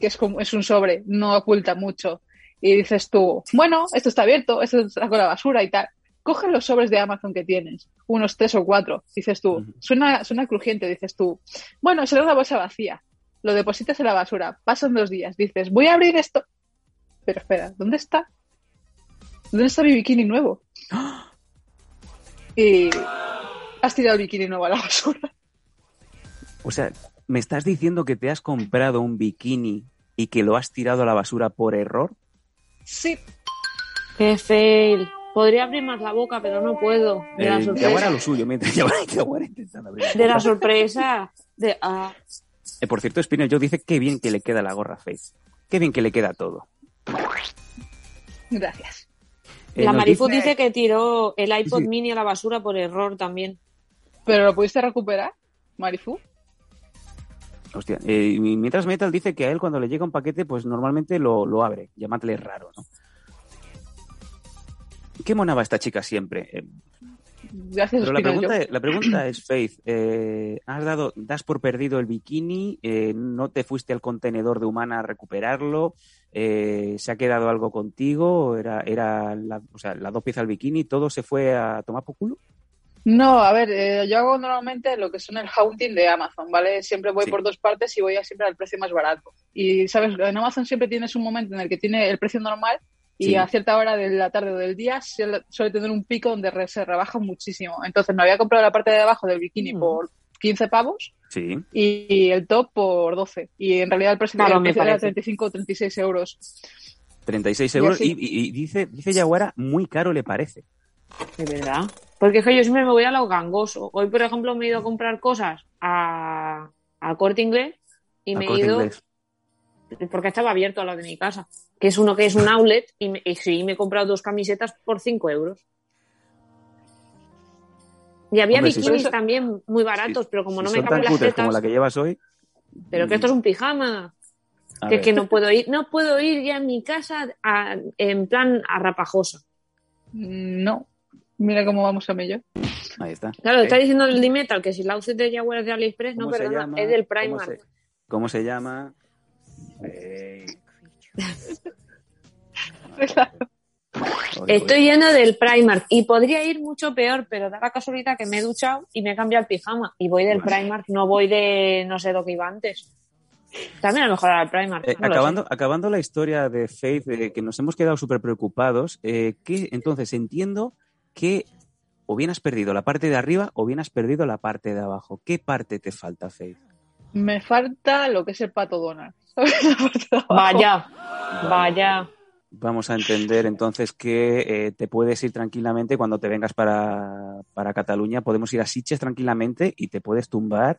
que es, como, es un sobre, no oculta mucho, y dices tú, bueno, esto está abierto, esto está con la basura y tal. Coge los sobres de Amazon que tienes, unos tres o cuatro, dices tú, suena, suena crujiente, dices tú, bueno, será una bolsa vacía, lo depositas en la basura, pasan dos días, dices, voy a abrir esto. Pero espera, ¿dónde está? ¿Dónde está mi bikini nuevo? Y has tirado el bikini nuevo a la basura. O sea, ¿me estás diciendo que te has comprado un bikini y que lo has tirado a la basura por error? Sí, Qué fail. Podría abrir más la boca, pero no puedo. De la Eh, sorpresa. lo suyo, mientras intentando abrir. De la sorpresa. De, ah, Eh, por cierto, Spinel Joe dice qué bien que le queda la gorra Face. Qué bien que le queda todo. gracias. Eh, la Marifu dice- dice que tiró el iPod Sí. mini a la basura por error también. ¿Pero lo pudiste recuperar, Marifu? Hostia, eh, mientras Metal dice que a él cuando le llega un paquete, pues normalmente lo, lo abre. Llamadle raro, ¿no? ¿Qué monaba esta chica siempre? Eh, Gracias, Pero la pregunta, la pregunta es, Faith, eh, ¿has dado, das por perdido el bikini? Eh, ¿No te fuiste al contenedor de humana a recuperarlo? Eh, ¿Se ha quedado algo contigo? ¿Era, era la, o sea, las dos piezas del bikini? ¿Todo se fue a tomar por culo? No, a ver, eh, yo hago normalmente lo que son el haunting de Amazon, ¿vale? Siempre voy Sí. por dos partes y voy a siempre al precio más barato. Y, ¿sabes? En Amazon siempre tienes un momento en el que tiene el precio normal y Sí. a cierta hora de la tarde o del día suele, suele tener un pico donde re- se rebaja muchísimo. Entonces me había comprado la parte de abajo del bikini Mm. por 15 pavos Sí. y, y el top por 12. Y en realidad el precio, Claro, el precio era parece. 35 o 36 euros. 36 Y euros. así. Y, y- y dice, dice Yaguara, muy caro le parece. De verdad. Porque es que yo siempre me voy a lo gangoso. Hoy, por ejemplo, me he ido a comprar cosas a, al corte inglés y A me he ido Inglés. porque estaba abierto a lo de mi casa. Que es uno que es un outlet y, me, y sí, me he comprado dos camisetas por 5 euros. Y había Hombre, si bikinis son- también muy baratos, pero como Si no me caben las cutres como tetas, la que llevas hoy. pero que esto es un pijama. a Que, que no puedo ir, no puedo ir ya a mi casa a- en plan arrapajosa. No. Mira cómo vamos a mello. Ahí está. Claro, Eh, está diciendo el D-Metal que si la de Jaguar es de AliExpress, no, ¿cómo se perdona, llama? es del ¿Cómo Primark. se- ¿Cómo se llama? Eh, Estoy yendo del Primark y podría ir mucho peor, pero da la casualidad que me he duchado y me he cambiado el pijama y voy del Bueno. Primark, no voy de no sé lo que iba antes. También a lo mejor era el Primark. Eh, no acabando, acabando la historia de Faith, que nos hemos quedado súper preocupados, eh, que entonces entiendo que o bien has perdido la parte de arriba o bien has perdido la parte de abajo. ¿Qué parte te falta, Faith? Me falta lo que es el pato Donald. Vaya, vaya. Vamos a entender entonces que eh, te puedes ir tranquilamente cuando te vengas para, para Cataluña. Podemos ir a Sitges tranquilamente y te puedes tumbar.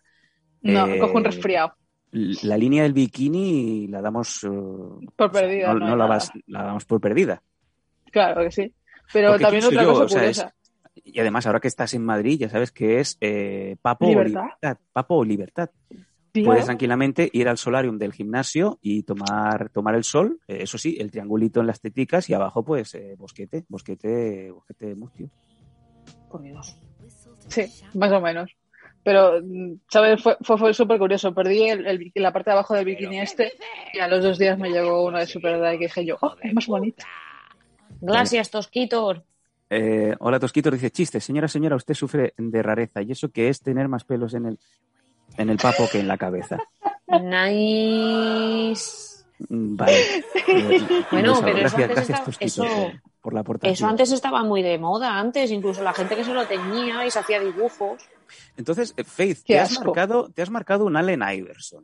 No, eh, cojo un resfriado. La línea del bikini la damos. eh, Por perdida. no, no la, vas- la damos por perdida. Claro que sí. Pero Porque también ¿quién soy otra yo? cosa O sea, curiosa. Y además, ahora que estás en Madrid, ya sabes que es eh, Papo o Libertad. Libertad. Papo o Libertad. Tío, Puedes tranquilamente ir al solarium del gimnasio y tomar, tomar el sol. eh, eso sí, el triangulito en las teticas y abajo, pues, eh, bosquete, bosquete, bosquete mustio. Por Dios. Sí, más o menos. Pero, mm, ¿sabes? Fue, fue, fue súper curioso. Perdí el, el- la parte de abajo del bikini este y a los dos días me llegó una de Superdry que dije yo, oh, es más bonita. Gracias, Tosquitos. Eh, hola, Tosquito, dice chiste. Señora, señora, usted sufre de rareza. ¿Y eso qué es tener más pelos en el, en el papo que en la cabeza? Nice. Vale. Eh, Bueno, eso, pero eso gracias, antes gracias, estaba- Tosquito, eso- por, por la aportación. Eso antes estaba muy de moda, antes incluso la gente que se lo teñía y se hacía dibujos. Entonces, eh, Faith, te has, marcado, te has marcado un Allen Iverson.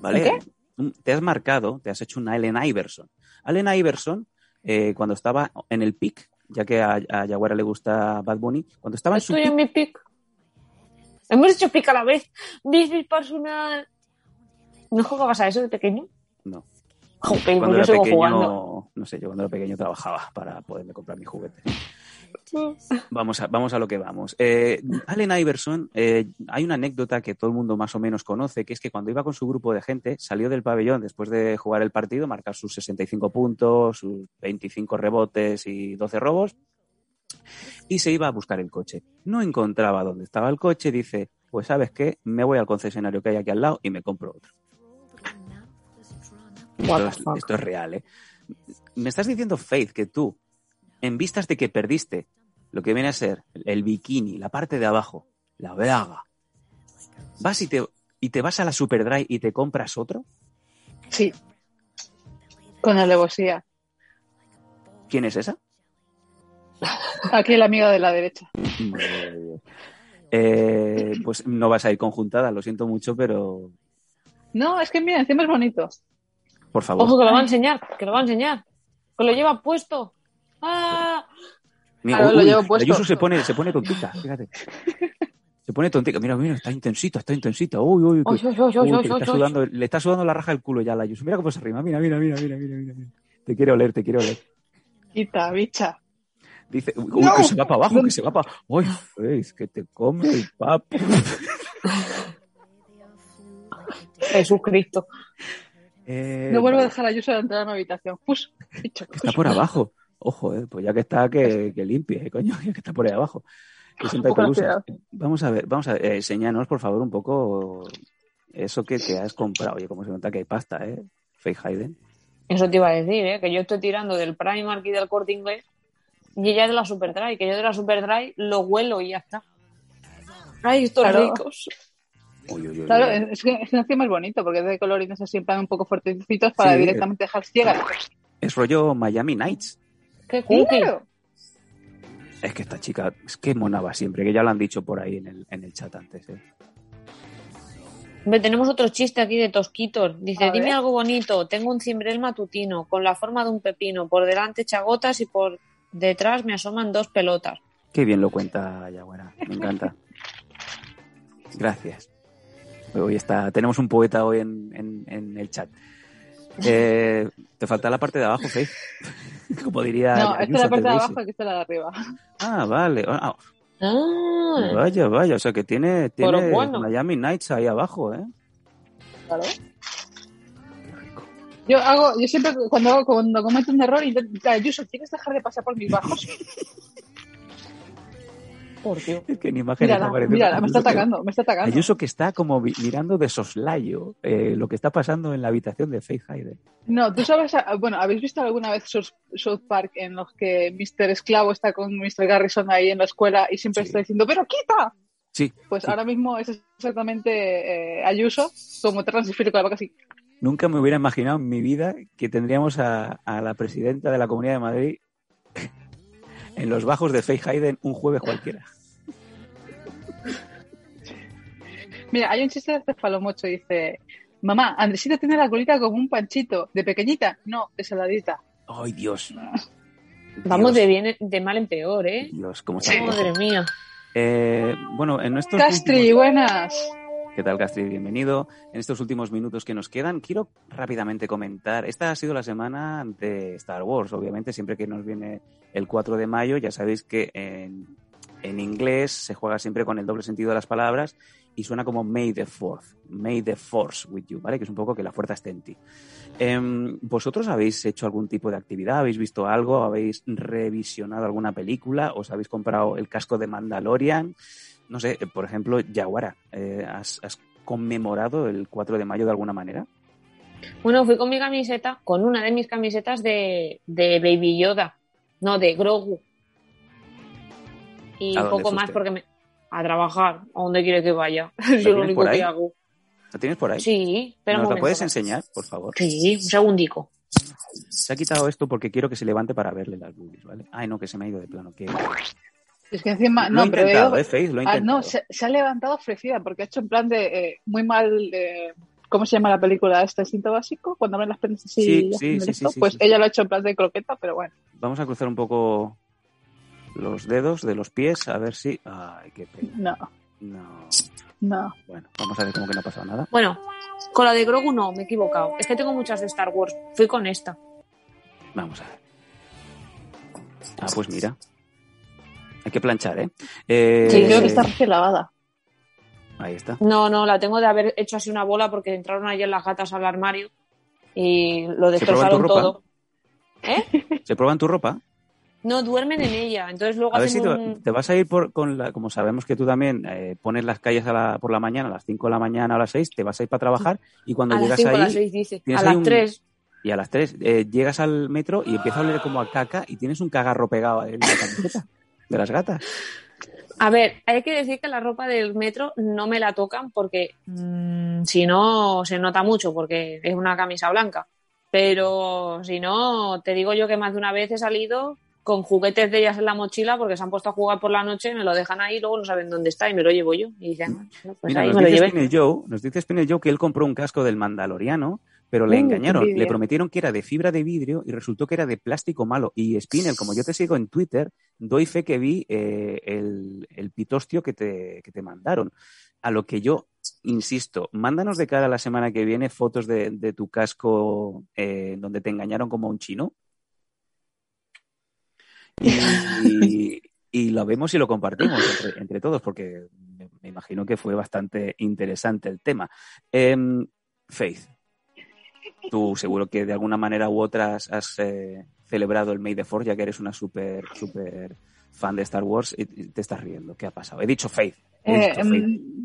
¿Vale? ¿Un Un- Te has marcado, te has hecho un Allen Iverson. Allen Iverson, eh, cuando estaba en el pick, ya que a, a Yaguara le gusta Bad Bunny, cuando estaba en su Estoy en mi pick. Hemos hecho pick a la vez. Business personal. ¿No jugabas a eso de pequeño? no. Joder, Cuando pues yo era sigo pequeño, jugando. no sé, yo cuando era pequeño trabajaba para poderme comprar mis juguetes. Vamos a, vamos a lo que vamos. Eh, Allen Iverson, eh, hay una anécdota que todo el mundo más o menos conoce, que es que cuando iba con su grupo de gente, salió del pabellón después de jugar el partido, marcar sus 65 puntos, sus 25 rebotes y 12 robos, y se iba a buscar el coche. No encontraba dónde estaba el coche, dice, pues sabes qué, me voy al concesionario que hay aquí al lado y me compro otro. Esto es, esto es real, ¿eh? Me estás diciendo, Faith, que tú, en vistas de que perdiste lo que viene a ser el bikini, la parte de abajo, la braga, vas y te, y te vas a la Superdry y te compras otro. Sí. Con alevosía. ¿Quién es esa? Aquí la amiga de la derecha. Eh, pues no vas a ir conjuntada, lo siento mucho, pero No, es que mira, encima es bonito. por favor. Ojo, que lo va a enseñar, que lo va a enseñar. Que lo lleva puesto. ¡Ah! Mira, uy, lo uy, llevo la puesto. Yusu se pone, se pone tontita, fíjate. Se pone tontita. Mira, mira, está intensita, está intensita. Uy, uy, que- uy, que le, está sudando, le está sudando la raja del culo ya a la Yusu. Mira cómo se rima. Mira, mira, mira, mira, mira, mira. Te quiero oler, te quiero oler. Quita, bicha. Dice, uy, uy, No. que se va para abajo, que se va para. Uy, es que te come el papo. Jesucristo. Eh, No vuelvo a dejar a Yusa de entrar a mi habitación. Pus, bicho, está por abajo. Ojo, eh, pues ya que está, que, que limpie, eh, coño, ya que está por ahí abajo. Que siempre hay. Vamos a ver, vamos a ver, eh, enséñanos por favor un poco eso que te has comprado. Oye, como se nota que hay pasta, ¿eh? Faith Hayden. Eso te iba a decir, ¿eh? que yo estoy tirando del Primark y del corte inglés y ella es de la Superdry, que yo de la Superdry lo huelo y ya está. Ay, estos Claro. ricos. Uy, uy, uy, Claro, uy. es que, es que encima es bonito porque es de colorines así en plan un poco fuertecitos para Sí. directamente dejar ciegas. Es rollo Miami Nights. Qué cookie. Claro. Es que esta chica, es que monaba siempre, que ya lo han dicho por ahí en el, en el chat antes. ¿eh? Tenemos otro chiste aquí de Tosquitos. Dice, A dime ver. algo bonito. Tengo un cimbrel matutino con la forma de un pepino. Por delante chagotas y por detrás me asoman dos pelotas. Qué bien lo cuenta Yagüera, me encanta. Gracias. Hoy está, tenemos un poeta hoy en, en- en el chat. Eh, te falta la parte de abajo, Faith. Como diría. No, esta es la parte de abajo y esta es la de arriba. Ah, vale. Ah, Ah, vaya, vaya. O sea que tiene, tiene bueno. Miami Nights ahí abajo, ¿eh? Claro. Yo hago, yo siempre cuando, cuando cometo un error intento, Ayuso, ¿quieres dejar de pasar por mis bajos? por Dios. Es que en imagen Mírala, mírala, me está que- atacando, me está atacando. Ayuso que está como mirando de soslayo eh, lo que está pasando en la habitación de Faith Hayden. No, tú sabes, ah, bueno, ¿habéis visto alguna vez South, Park en los que Mr. Esclavo está con Mr. Garrison ahí en la escuela y siempre Sí. está diciendo, ¡pero quita! Sí, Pues Sí. ahora mismo es exactamente eh, Ayuso, como te transfiere con la boca así. Nunca me hubiera imaginado en mi vida que tendríamos a, a la presidenta de la Comunidad de Madrid en los bajos de Faith Hayden un jueves cualquiera. Mira, hay un chiste de Cefalomocho, dice, mamá, Andresita tiene la colita como un panchito, ¿de pequeñita? No, de saladita. ¡Ay, Dios! Vamos Dios, de bien, de mal en peor, ¿eh? Dios, cómo se Madre mía. Eh, bueno, en nuestros Castri, últimos- buenas. ¿Qué tal, Castri? Bienvenido. En estos últimos minutos que nos quedan, quiero rápidamente comentar. Esta ha sido la semana de Star Wars, obviamente, siempre que nos viene el 4 de mayo. Ya sabéis que en, en inglés se juega siempre con el doble sentido de las palabras y suena como May the Fourth, May the Force with you, ¿vale? Que es un poco que la fuerza esté en ti. Em, ¿Vosotros habéis hecho algún tipo de actividad? ¿Habéis visto algo? ¿Habéis revisionado alguna película? ¿Os habéis comprado el casco de Mandalorian? No sé, por ejemplo, Yaguara, eh, ¿has, has conmemorado el 4 de mayo de alguna manera? Bueno, fui con mi camiseta, con una de mis camisetas de, de Baby Yoda. No, de Grogu. Y ¿A dónde poco más porque me... A trabajar, a donde quiere que vaya. Es lo único por ahí? que hago. ¿La tienes por ahí? Sí, pero un ¿Nos la puedes enseñar, por favor? Sí, un segundico. Se ha quitado esto porque quiero que se levante para verle las boobies, ¿vale? Ay, no, que se me ha ido de plano. Que... Es que encima, lo he no, pero intentado, digo- ¿eh, Faith? Lo he Ah, intentado. no, se, se ha levantado ofrecida porque ha hecho en plan de eh, muy mal. eh, ¿Cómo se llama la película? ¿Este instinto básico? Cuando abren las piernas así. Sí, sí, sí, esto. sí, sí, pues sí. ella lo ha hecho en plan de croqueta, pero bueno. Vamos a cruzar un poco los dedos de los pies a ver si... Ay, qué pena. No, No. no. Bueno, vamos a ver como que no ha pasado nada. Bueno, con la de Grogu no, me he equivocado. Es que tengo muchas de Star Wars. Fui con esta. Vamos a ver. Ah, pues mira. Hay que planchar, ¿eh? Eh, Sí, Creo que está recién lavada. Ahí está. No, no, la tengo de haber hecho así una bola porque entraron ayer las gatas al armario y lo destrozaron todo. ¿Eh? ¿Se prueban tu ropa? No, duermen en ella. Entonces luego A ver si te, un... te vas a ir por, con la, como sabemos que tú también eh, pones las calles a la- por la mañana, a las 5 de la mañana o a las 6, te vas a ir para trabajar y cuando A las llegas 5 ahí a las 6 dice. tienes A ahí las un- 3. y a las 3 llegas al metro y empieza a oler como a caca y tienes un cagarro pegado en la camiseta de las gatas. A ver, hay que decir que la ropa del metro no me la tocan porque mm, si no se nota mucho porque es una camisa blanca. Pero si no, te digo yo que más de una vez he salido con juguetes de ellas en la mochila porque se han puesto a jugar por la noche, me lo dejan ahí luego no saben dónde está y me lo llevo yo. Y dicen, "Ah, pues Mira, ahí nos me lo dice llevé. Spinel Joe, nos dice Spinel Joe que él compró un casco del Mandaloriano, pero le Uh, engañaron. Le prometieron que era de fibra de vidrio y resultó que era de plástico malo. Y Spinel, como yo te sigo en Twitter, doy fe que vi eh, el, el pitostio que te, que te mandaron. A lo que yo insisto, mándanos de cara a la semana que viene fotos de, de tu casco eh, donde te engañaron como a un chino. Y, y lo vemos y lo compartimos entre, entre todos, porque me, me imagino que fue bastante interesante el tema. Em, Faith, tú seguro que de alguna manera u otra has, eh, celebrado el May the Fourth, ya que eres una súper, súper fan de Star Wars y te estás riendo. ¿Qué ha pasado? He dicho Faith. He Eh, Faith. em,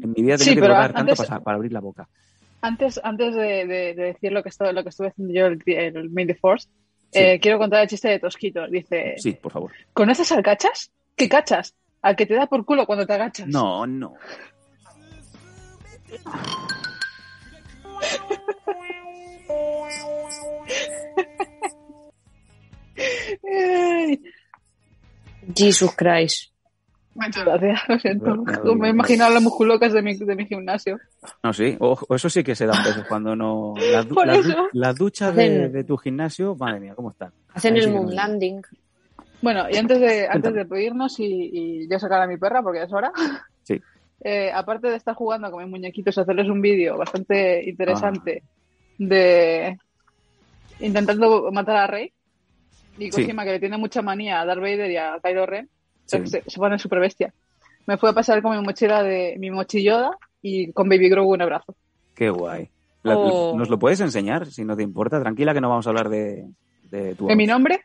En mi vida he sí, tenido que dudar tanto para, para abrir la boca. Antes, antes de, de- de decir lo que, estoy, lo que estuve haciendo yo el, el May the Force, Sí. eh, quiero contar el chiste de Tosquito. Dice, Sí, por favor. ¿conoces al cachas? ¿Qué cachas? Al que te da por culo cuando te agachas. No, no. Jesus Christ. muchas gracias, lo siento. Me he imaginado las musculocas de mi, de mi gimnasio. No, sí. O, o eso sí que se dan besos cuando no. La, du- Por la du- eso. la ducha de, tu gimnasio, madre mía, ¿cómo están? Hacen Ahí el sí moon landing. Bueno, y antes de, antes de pedirnos y, y yo sacar a mi perra, porque ya es hora, Sí. eh, aparte de estar jugando con mis muñequitos, hacerles un vídeo bastante interesante Ah. De intentando matar a Rey y Sí. Kojima, que le tiene mucha manía a Darth Vader y a Kylo Ren, Sí. se, se pone súper bestia. Me fui a pasar con mi mochila de mi mochilloda y con Baby Grogu en el brazo. Qué guay. La- Oh. ¿Nos lo puedes enseñar si no te importa? Tranquila que no vamos a hablar de, de tu ¿En mi nombre?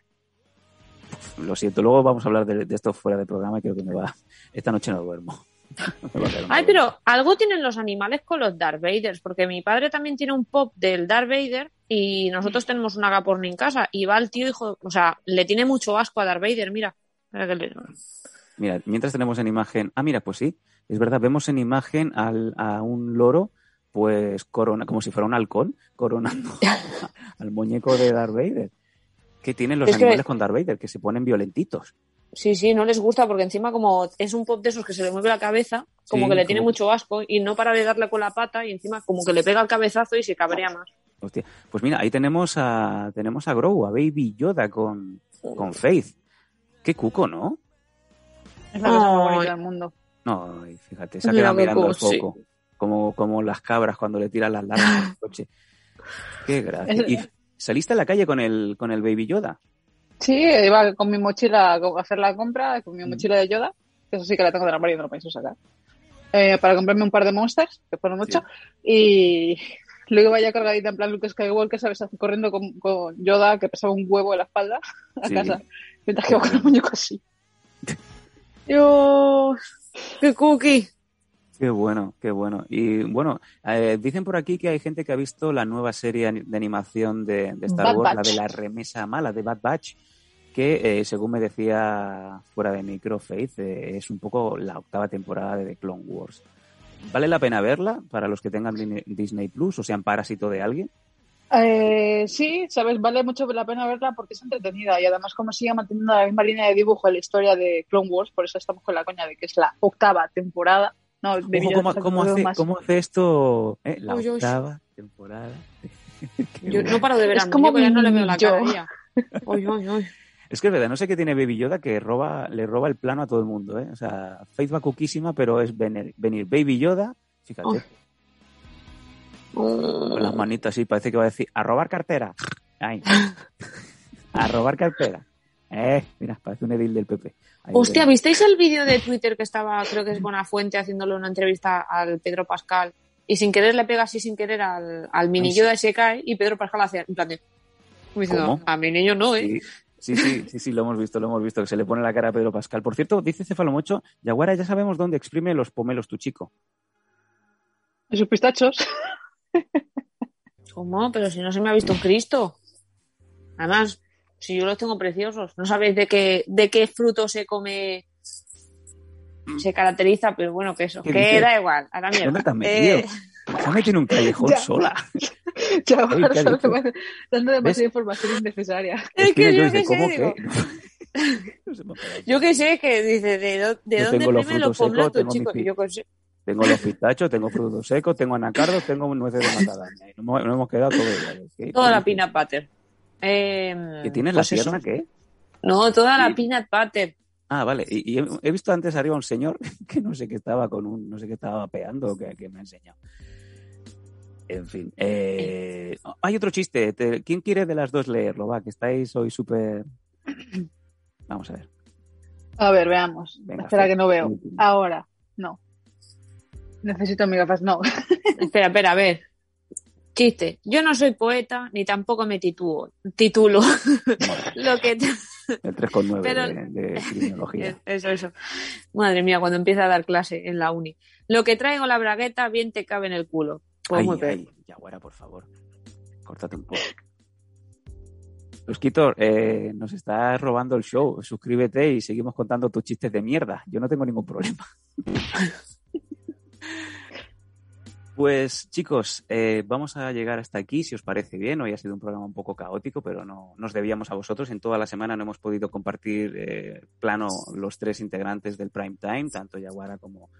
Lo siento, luego vamos a hablar de, de esto fuera de programa y creo que me va. Esta noche no duermo. Ay, pero algo tienen los animales con los Darth Vaders, porque mi padre también tiene un pop del Darth Vader y nosotros tenemos una Agaporni en casa y va el tío hijo, o sea, le tiene mucho asco a Darth Vader, mira. Mira que le- Mira, mientras tenemos en imagen. Ah, mira, pues sí, es verdad, vemos en imagen al, a un loro, pues corona, como si fuera un halcón, coronando al muñeco de Darth Vader. ¿Qué tienen los Es que- animales con Darth Vader? Que se ponen violentitos. Sí, sí, no les gusta porque encima como es un pop de esos que se le mueve la cabeza, como Sí, que le tiene mucho asco y no para de darle con la pata y encima como que le pega el cabezazo y se cabrea más. Hostia. Pues mira, ahí tenemos a tenemos a Grogu, a Baby Yoda con, con Faith. Qué cuco, ¿no? Es la cosa más bonita del mundo. No, fíjate, se ha quedado mirando el cosi. foco. Como, como las cabras cuando le tiran las largas al coche. Qué gracia. ¿Y saliste a la calle con el, con el Baby Yoda? Sí, iba con mi mochila a hacer la compra, con mi Mm. mochila de Yoda, que eso sí que la tengo del armario y no lo pienso sacar, eh, para comprarme un par de monsters, que fueron mucho, y luego iba ya cargadita en plan Luke Skywalker, ¿sabes? Así corriendo con, con Yoda, que pesaba un huevo en la espalda, a Sí. casa, mientras que iba con el muñeco así. Dios, qué cookie. Qué bueno, qué bueno. Y bueno, eh, dicen por aquí que hay gente que ha visto la nueva serie de animación de, de Star Bad Wars, Batch. la de la remesa mala, de Bad Batch, que eh, según me decía fuera de micro Faith, eh, es un poco la octava temporada de The Clone Wars. ¿Vale la pena verla para los que tengan Disney Plus o sean parásito de alguien? Eh, sí, sabes, vale mucho la pena verla porque es entretenida y además como sigue manteniendo la misma línea de dibujo en la historia de Clone Wars, por eso estamos con la coña de que es la octava temporada. No, Ojo, ¿cómo, hace, más. cómo hace esto eh, la Uy, uy. octava temporada? Yo no paro de ver Es a como como ya no le veo la yo. cara ya. Uy, uy, uy. Es que es verdad, no sé qué tiene Baby Yoda que roba, le roba el plano a todo el mundo, ¿eh? O sea, Faith va cuquísima, pero es venir, venir Baby Yoda, fíjate, con las manitas así, parece que va a decir, a robar cartera. Ay. a robar cartera. Eh, mira, parece un edil del PP. Hostia. ¿visteis el vídeo de Twitter que estaba, creo que es Buenafuente, haciéndole una entrevista al Pedro Pascal? Y sin querer le pega así sin querer al, al mini. Yoda y se cae y Pedro Pascal hace en plan de... diciendo, ¿Cómo? a mi niño no, ¿eh? Sí, sí, sí, sí, sí, lo hemos visto, lo hemos visto, que se le pone la cara a Pedro Pascal. Por cierto, dice Cefalomocho, Yaguara, ya sabemos dónde exprime los pomelos tu chico. Y sus pistachos. ¿Cómo? Pero si no se me ha visto un Cristo. Además, si yo los tengo preciosos. No sabéis de qué, de qué fruto se come, se caracteriza, pero bueno, que eso. ¿Qué Que da igual, a la mierda. Eh, Se ha metido en un callejón Ya. sola. ¿qué dando demasiada ¿Ves? información innecesaria. Es que yo qué sé, ¿cómo digo. Yo que sé, que dice, ¿de, dó- de Yo dónde tengo los frutos secos, poblados, tengo mi chicos? pi- Yo qué sé. Tengo los pistachos, tengo frutos secos, tengo anacardos, tengo nueces de macadamia. No, hemos- quedado todo. ¿Qué- Toda qué la peanut butter. Eh, ¿Que tienes pues la eso. pierna qué? No, toda la peanut butter. Ah, vale. Y, y he, he visto antes arriba un señor que no sé qué estaba con un, no sé qué estaba peando o que, que me ha enseñado. En fin. eh, hay otro chiste. Te- ¿Quién quiere de las dos leerlo? Va, que estáis hoy súper. Vamos a ver. A ver, veamos. Venga, Espera que no veo. Ahora, no. Necesito mi gafas, no. Espera, espera, a ver. Chiste. Yo no soy poeta ni tampoco me titulo. titulo. Lo que, El 3,9 Pero- de, de criminología. Eso, eso. Madre mía, cuando empieza a dar clase en la uni. Lo que traigo la bragueta bien te cabe en el culo. Pues Ay, muy ay, Yaguara, por favor. Córtate un poco. Tusquitor, eh, nos estás robando el show. Suscríbete y seguimos contando tus chistes de mierda. Yo no tengo ningún problema. Pues chicos, eh, vamos a llegar hasta aquí, si os parece bien. Hoy ha sido un programa un poco caótico, pero no nos debíamos a vosotros. En toda la semana no hemos podido compartir eh, plano los tres integrantes del Prime Time, tanto Yaguara como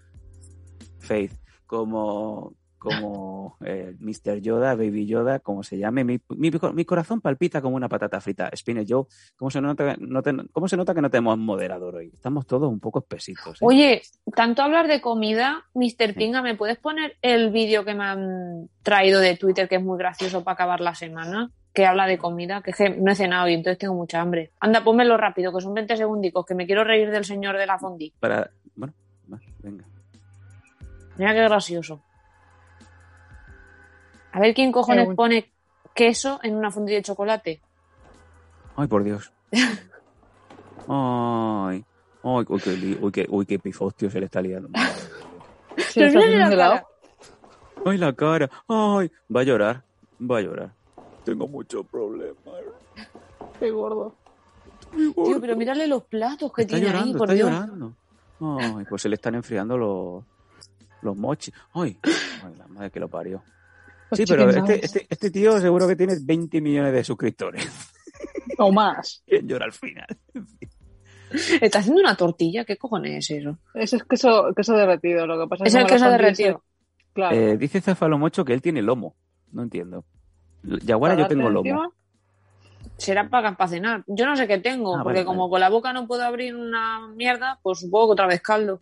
Faith, como, como eh, Mr. Yoda, Baby Yoda, como se llame. Mi, mi, mi corazón palpita como una patata frita. Spinner Joe, ¿cómo se, nota, no te- ¿cómo se nota que no tenemos moderador hoy? Estamos todos un poco espesitos. ¿eh? Oye, tanto hablar de comida, Mr. Pinga, ¿me puedes poner el vídeo que me han traído de Twitter, que es muy gracioso para acabar la semana? Que habla de comida, que no he cenado y entonces tengo mucha hambre. Anda, pónmelo rápido, que son 20 segundicos, que me quiero reír del señor de la fondí. Para, bueno, venga. Mira qué gracioso. A ver quién cojones Eh, pone queso en una fondí de chocolate. Ay, por Dios. Ay. Ay, uy, qué, li- uy, qué, uy, qué pifostio se le está liando. Se Pero la. Ay, la cara. Ay, va a llorar. Va a llorar. Tengo muchos problemas. Qué gordo. Tío, pero mírale los platos que está tiene llorando, ahí, por está Dios. llorando. Ay, pues se le están enfriando los, los mochis. Ay, ay, la madre que lo parió. Los Sí, pero este, este, este tío seguro que tiene 20 millones de suscriptores. O más. ¿Quién llora al final? Está haciendo una tortilla, ¿qué cojones es eso? Ese es queso, queso derretido. Lo que pasa es Es el queso derretido. se- Claro. Eh, dice Zafalomocho que él tiene lomo. No entiendo. Yaguara yo tengo lomo. encima, Será para, para cenar. Yo no sé qué tengo, Ah, porque vale, como vale. con la boca no puedo abrir una mierda, pues supongo que otra vez caldo.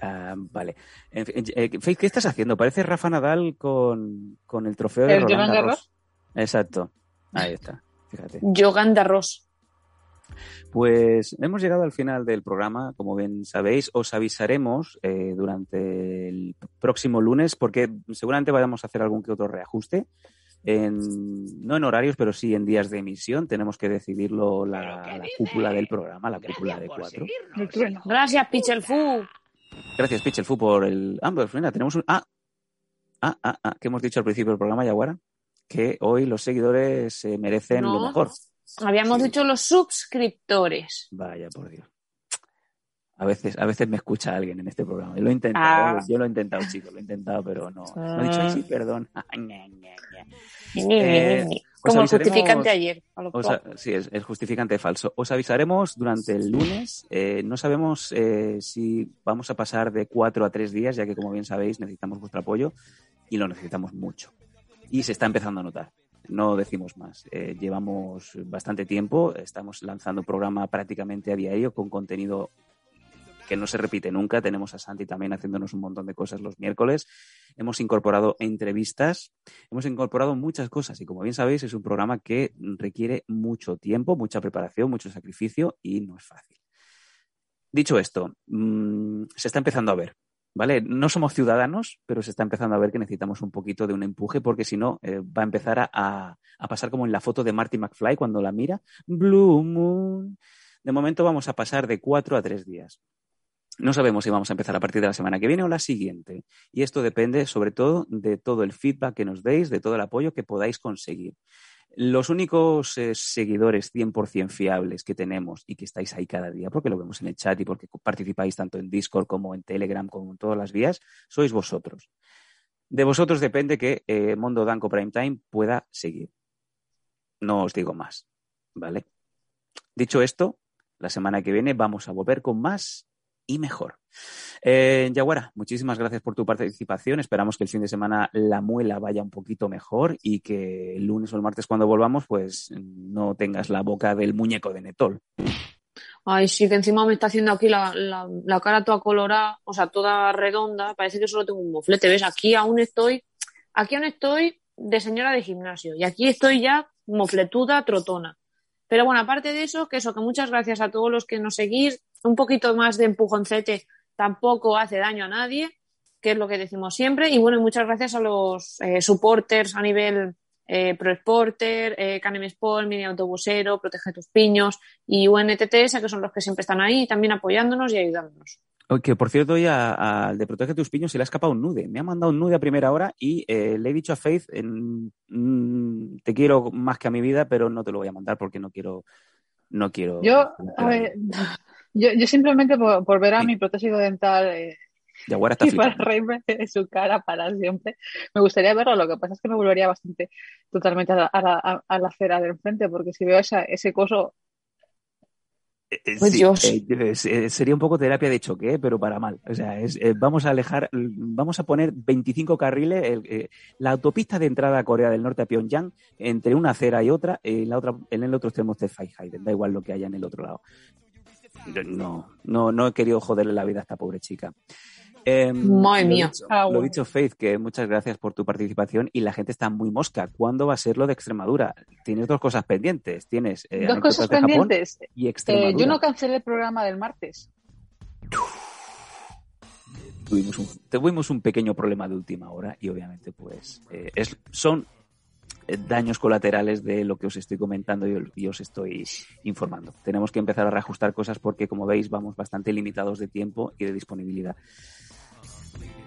Ah, vale. En fin, eh, Faith, ¿qué estás haciendo? Parece Rafa Nadal con, con el trofeo de ¿El Roland Garros. Garros? Exacto. Ahí está. Fíjate. Yogan de arroz. Pues hemos llegado al final del programa. Como bien sabéis, os avisaremos eh, durante el próximo lunes porque seguramente vayamos a hacer algún que otro reajuste. En, no en horarios, pero sí en días de emisión. Tenemos que decidirlo la, la cúpula del programa, la cúpula de cuatro. Gracias, Pichelfu. Gracias, Pichelfu, por el. Ah, pues mira, tenemos un. Ah, ah, ah, ah, que hemos dicho al principio del programa, Yaguara, que hoy los seguidores se merecen lo mejor. Habíamos Sí. dicho los suscriptores. Vaya, por Dios. A veces, a veces me escucha alguien en este programa. Yo lo he intentado, Ah. yo lo he intentado, chicos, lo he intentado, pero no. No he dicho, sí, perdón. Eh, Como el justificante ayer. Os sí, es, es justificante falso. Os avisaremos durante el lunes. Eh, no sabemos eh, si vamos a pasar de cuatro a tres días, ya que, como bien sabéis, necesitamos vuestro apoyo y lo necesitamos mucho. Y se está empezando a notar. No decimos más. Eh, llevamos bastante tiempo. Estamos lanzando un programa prácticamente a diario con contenido que no se repite nunca. Tenemos a Santi también haciéndonos un montón de cosas los miércoles. Hemos incorporado entrevistas, hemos incorporado muchas cosas y como bien sabéis es un programa que requiere mucho tiempo, mucha preparación, mucho sacrificio y no es fácil. Dicho esto, mm, se está empezando a ver, ¿vale? No somos ciudadanos, pero se está empezando a ver que necesitamos un poquito de un empuje porque si no eh, va a empezar a, a- a pasar como en la foto de Marty McFly cuando la mira. Blue Moon. De momento vamos a pasar de cuatro a tres días. No sabemos si vamos a empezar a partir de la semana que viene o la siguiente. Y esto depende sobre todo de todo el feedback que nos deis, de todo el apoyo que podáis conseguir. Los únicos eh, seguidores 100% fiables que tenemos y que estáis ahí cada día, porque lo vemos en el chat y porque participáis tanto en Discord como en Telegram, como en todas las vías, sois vosotros. De vosotros depende que eh, Mondo Danco Prime Time pueda seguir. No os digo más, ¿vale? Dicho esto, la semana que viene vamos a volver con más y mejor. Eh, muchísimas gracias por tu participación. Esperamos que el fin de semana la muela vaya un poquito mejor y que el lunes o el martes cuando volvamos, pues no tengas la boca del muñeco de Netol. Ay, sí, que encima me está haciendo aquí la cara toda colorada, o sea, toda redonda. Parece que solo tengo un moflete, ¿ves? Aquí aún estoy, aquí aún estoy de señora de gimnasio y aquí estoy ya mofletuda, trotona. Pero bueno, aparte de eso, que eso, que muchas gracias a todos los que nos seguís. Un poquito más de empujoncete tampoco hace daño a nadie, que es lo que decimos siempre. Y bueno, muchas gracias a los eh, supporters a nivel eh, ProSporter, eh, Canem Sport, Mini Autobusero, Protege tus Piños y UNTTS, que son los que siempre están ahí también apoyándonos y ayudándonos. Que por cierto, hoy al de Protege tus piños se le ha escapado un nude. Me ha mandado un nude a primera hora y eh, le he dicho a Faith, en- mm, te quiero más que a mi vida, pero no te lo voy a mandar porque no quiero... No quiero... Yo, a ver, yo, yo simplemente por, por ver a Sí. mi protésico dental eh, está y para reírme de su cara para siempre, me gustaría verlo. Lo que pasa es que me volvería bastante totalmente a la, a la, a- la acera de enfrente, porque si veo esa, ese coso, Eh, eh, Pues sí, Dios. eh, sería un poco terapia de choque, ¿eh? pero para mal. O sea, es, eh, vamos a alejar, vamos a poner 25 carriles, el- la autopista de entrada a Corea del Norte a Pyongyang, entre una acera y otra, en, la otra, en el otro extremo está Hayden, da igual lo que haya en el otro lado. No, no, no he querido joderle la vida a esta pobre chica. Em, Madre lo mía. dicho- Ah, Lo bueno. dicho, Faith, que muchas gracias por tu participación y la gente está muy mosca. ¿Cuándo va a ser lo de Extremadura? Tienes dos cosas pendientes. Tienes eh, dos cosas de Japón pendientes. y Eh, Extremadura. yo no cancelé el programa del martes. tuvimos un, tuvimos un pequeño problema de última hora y obviamente pues eh, es, son eh, daños colaterales de lo que os estoy comentando y, y os estoy informando. Tenemos que empezar a reajustar cosas porque como veis vamos bastante limitados de tiempo y de disponibilidad.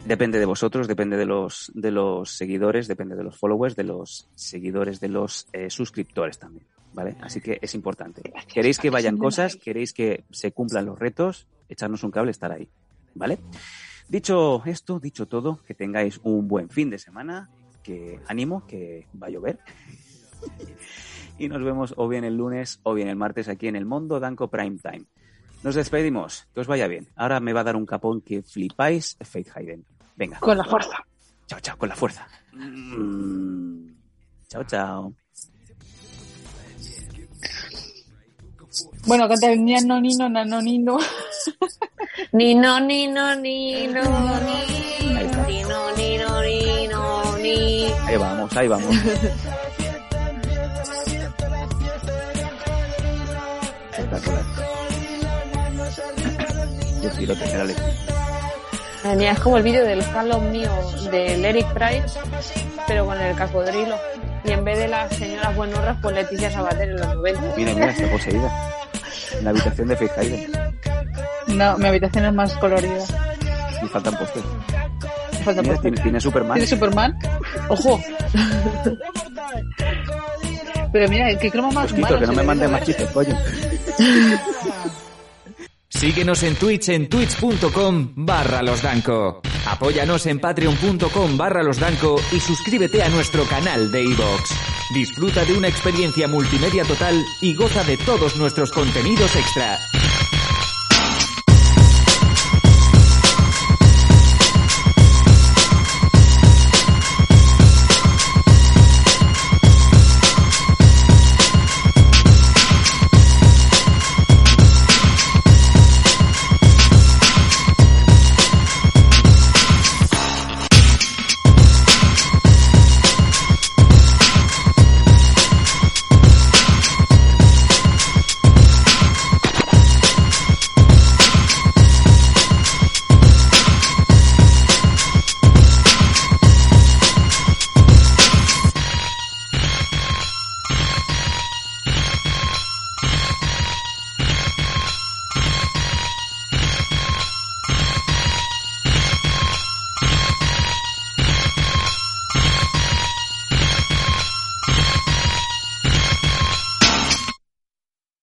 Depende de vosotros, depende de los, de los seguidores, depende de los followers, de los seguidores, de los eh, suscriptores también, ¿vale? Así que es importante. ¿Queréis que vayan cosas? ¿Queréis que se cumplan los retos? Echarnos un cable, estar ahí, ¿vale? Dicho esto, dicho todo, que tengáis un buen fin de semana, que ánimo, que va a llover. y nos vemos o bien el lunes o bien el martes aquí en el Mundo Danco Prime Time. Nos despedimos, que os vaya bien. Ahora me va a dar un capón que flipáis, Faith Hayden. Venga. Con la fuerza. Chao, chao, con la fuerza. Mm. Chao, chao. Bueno, canta el niano, nino, nano, nino. Ni no, ni no, Ahí vamos, ahí vamos. Espectacular. Yo quiero tener a Alex. Madre mía, es como el vídeo del Halo mío del Eric Price, pero con el cocodrilo. Y en vez de las señoras buenorras, pues Leticia Sabater en los 90. Mira, mira, está poseída. En la habitación de Faith Hayden. No, mi habitación es más colorida. Y faltan postes. Me falta Mira, por tiene, tiene Superman. ¿Tiene Superman? ¡Ojo! Pero mira, qué croma más malo que no me mande más chistes, coño. Síguenos en Twitch en twitch.com barra losdanco. Apóyanos en patreon.com barra losdanco y suscríbete a nuestro canal de iVoox. Disfruta de una experiencia multimedia total y goza de todos nuestros contenidos extra.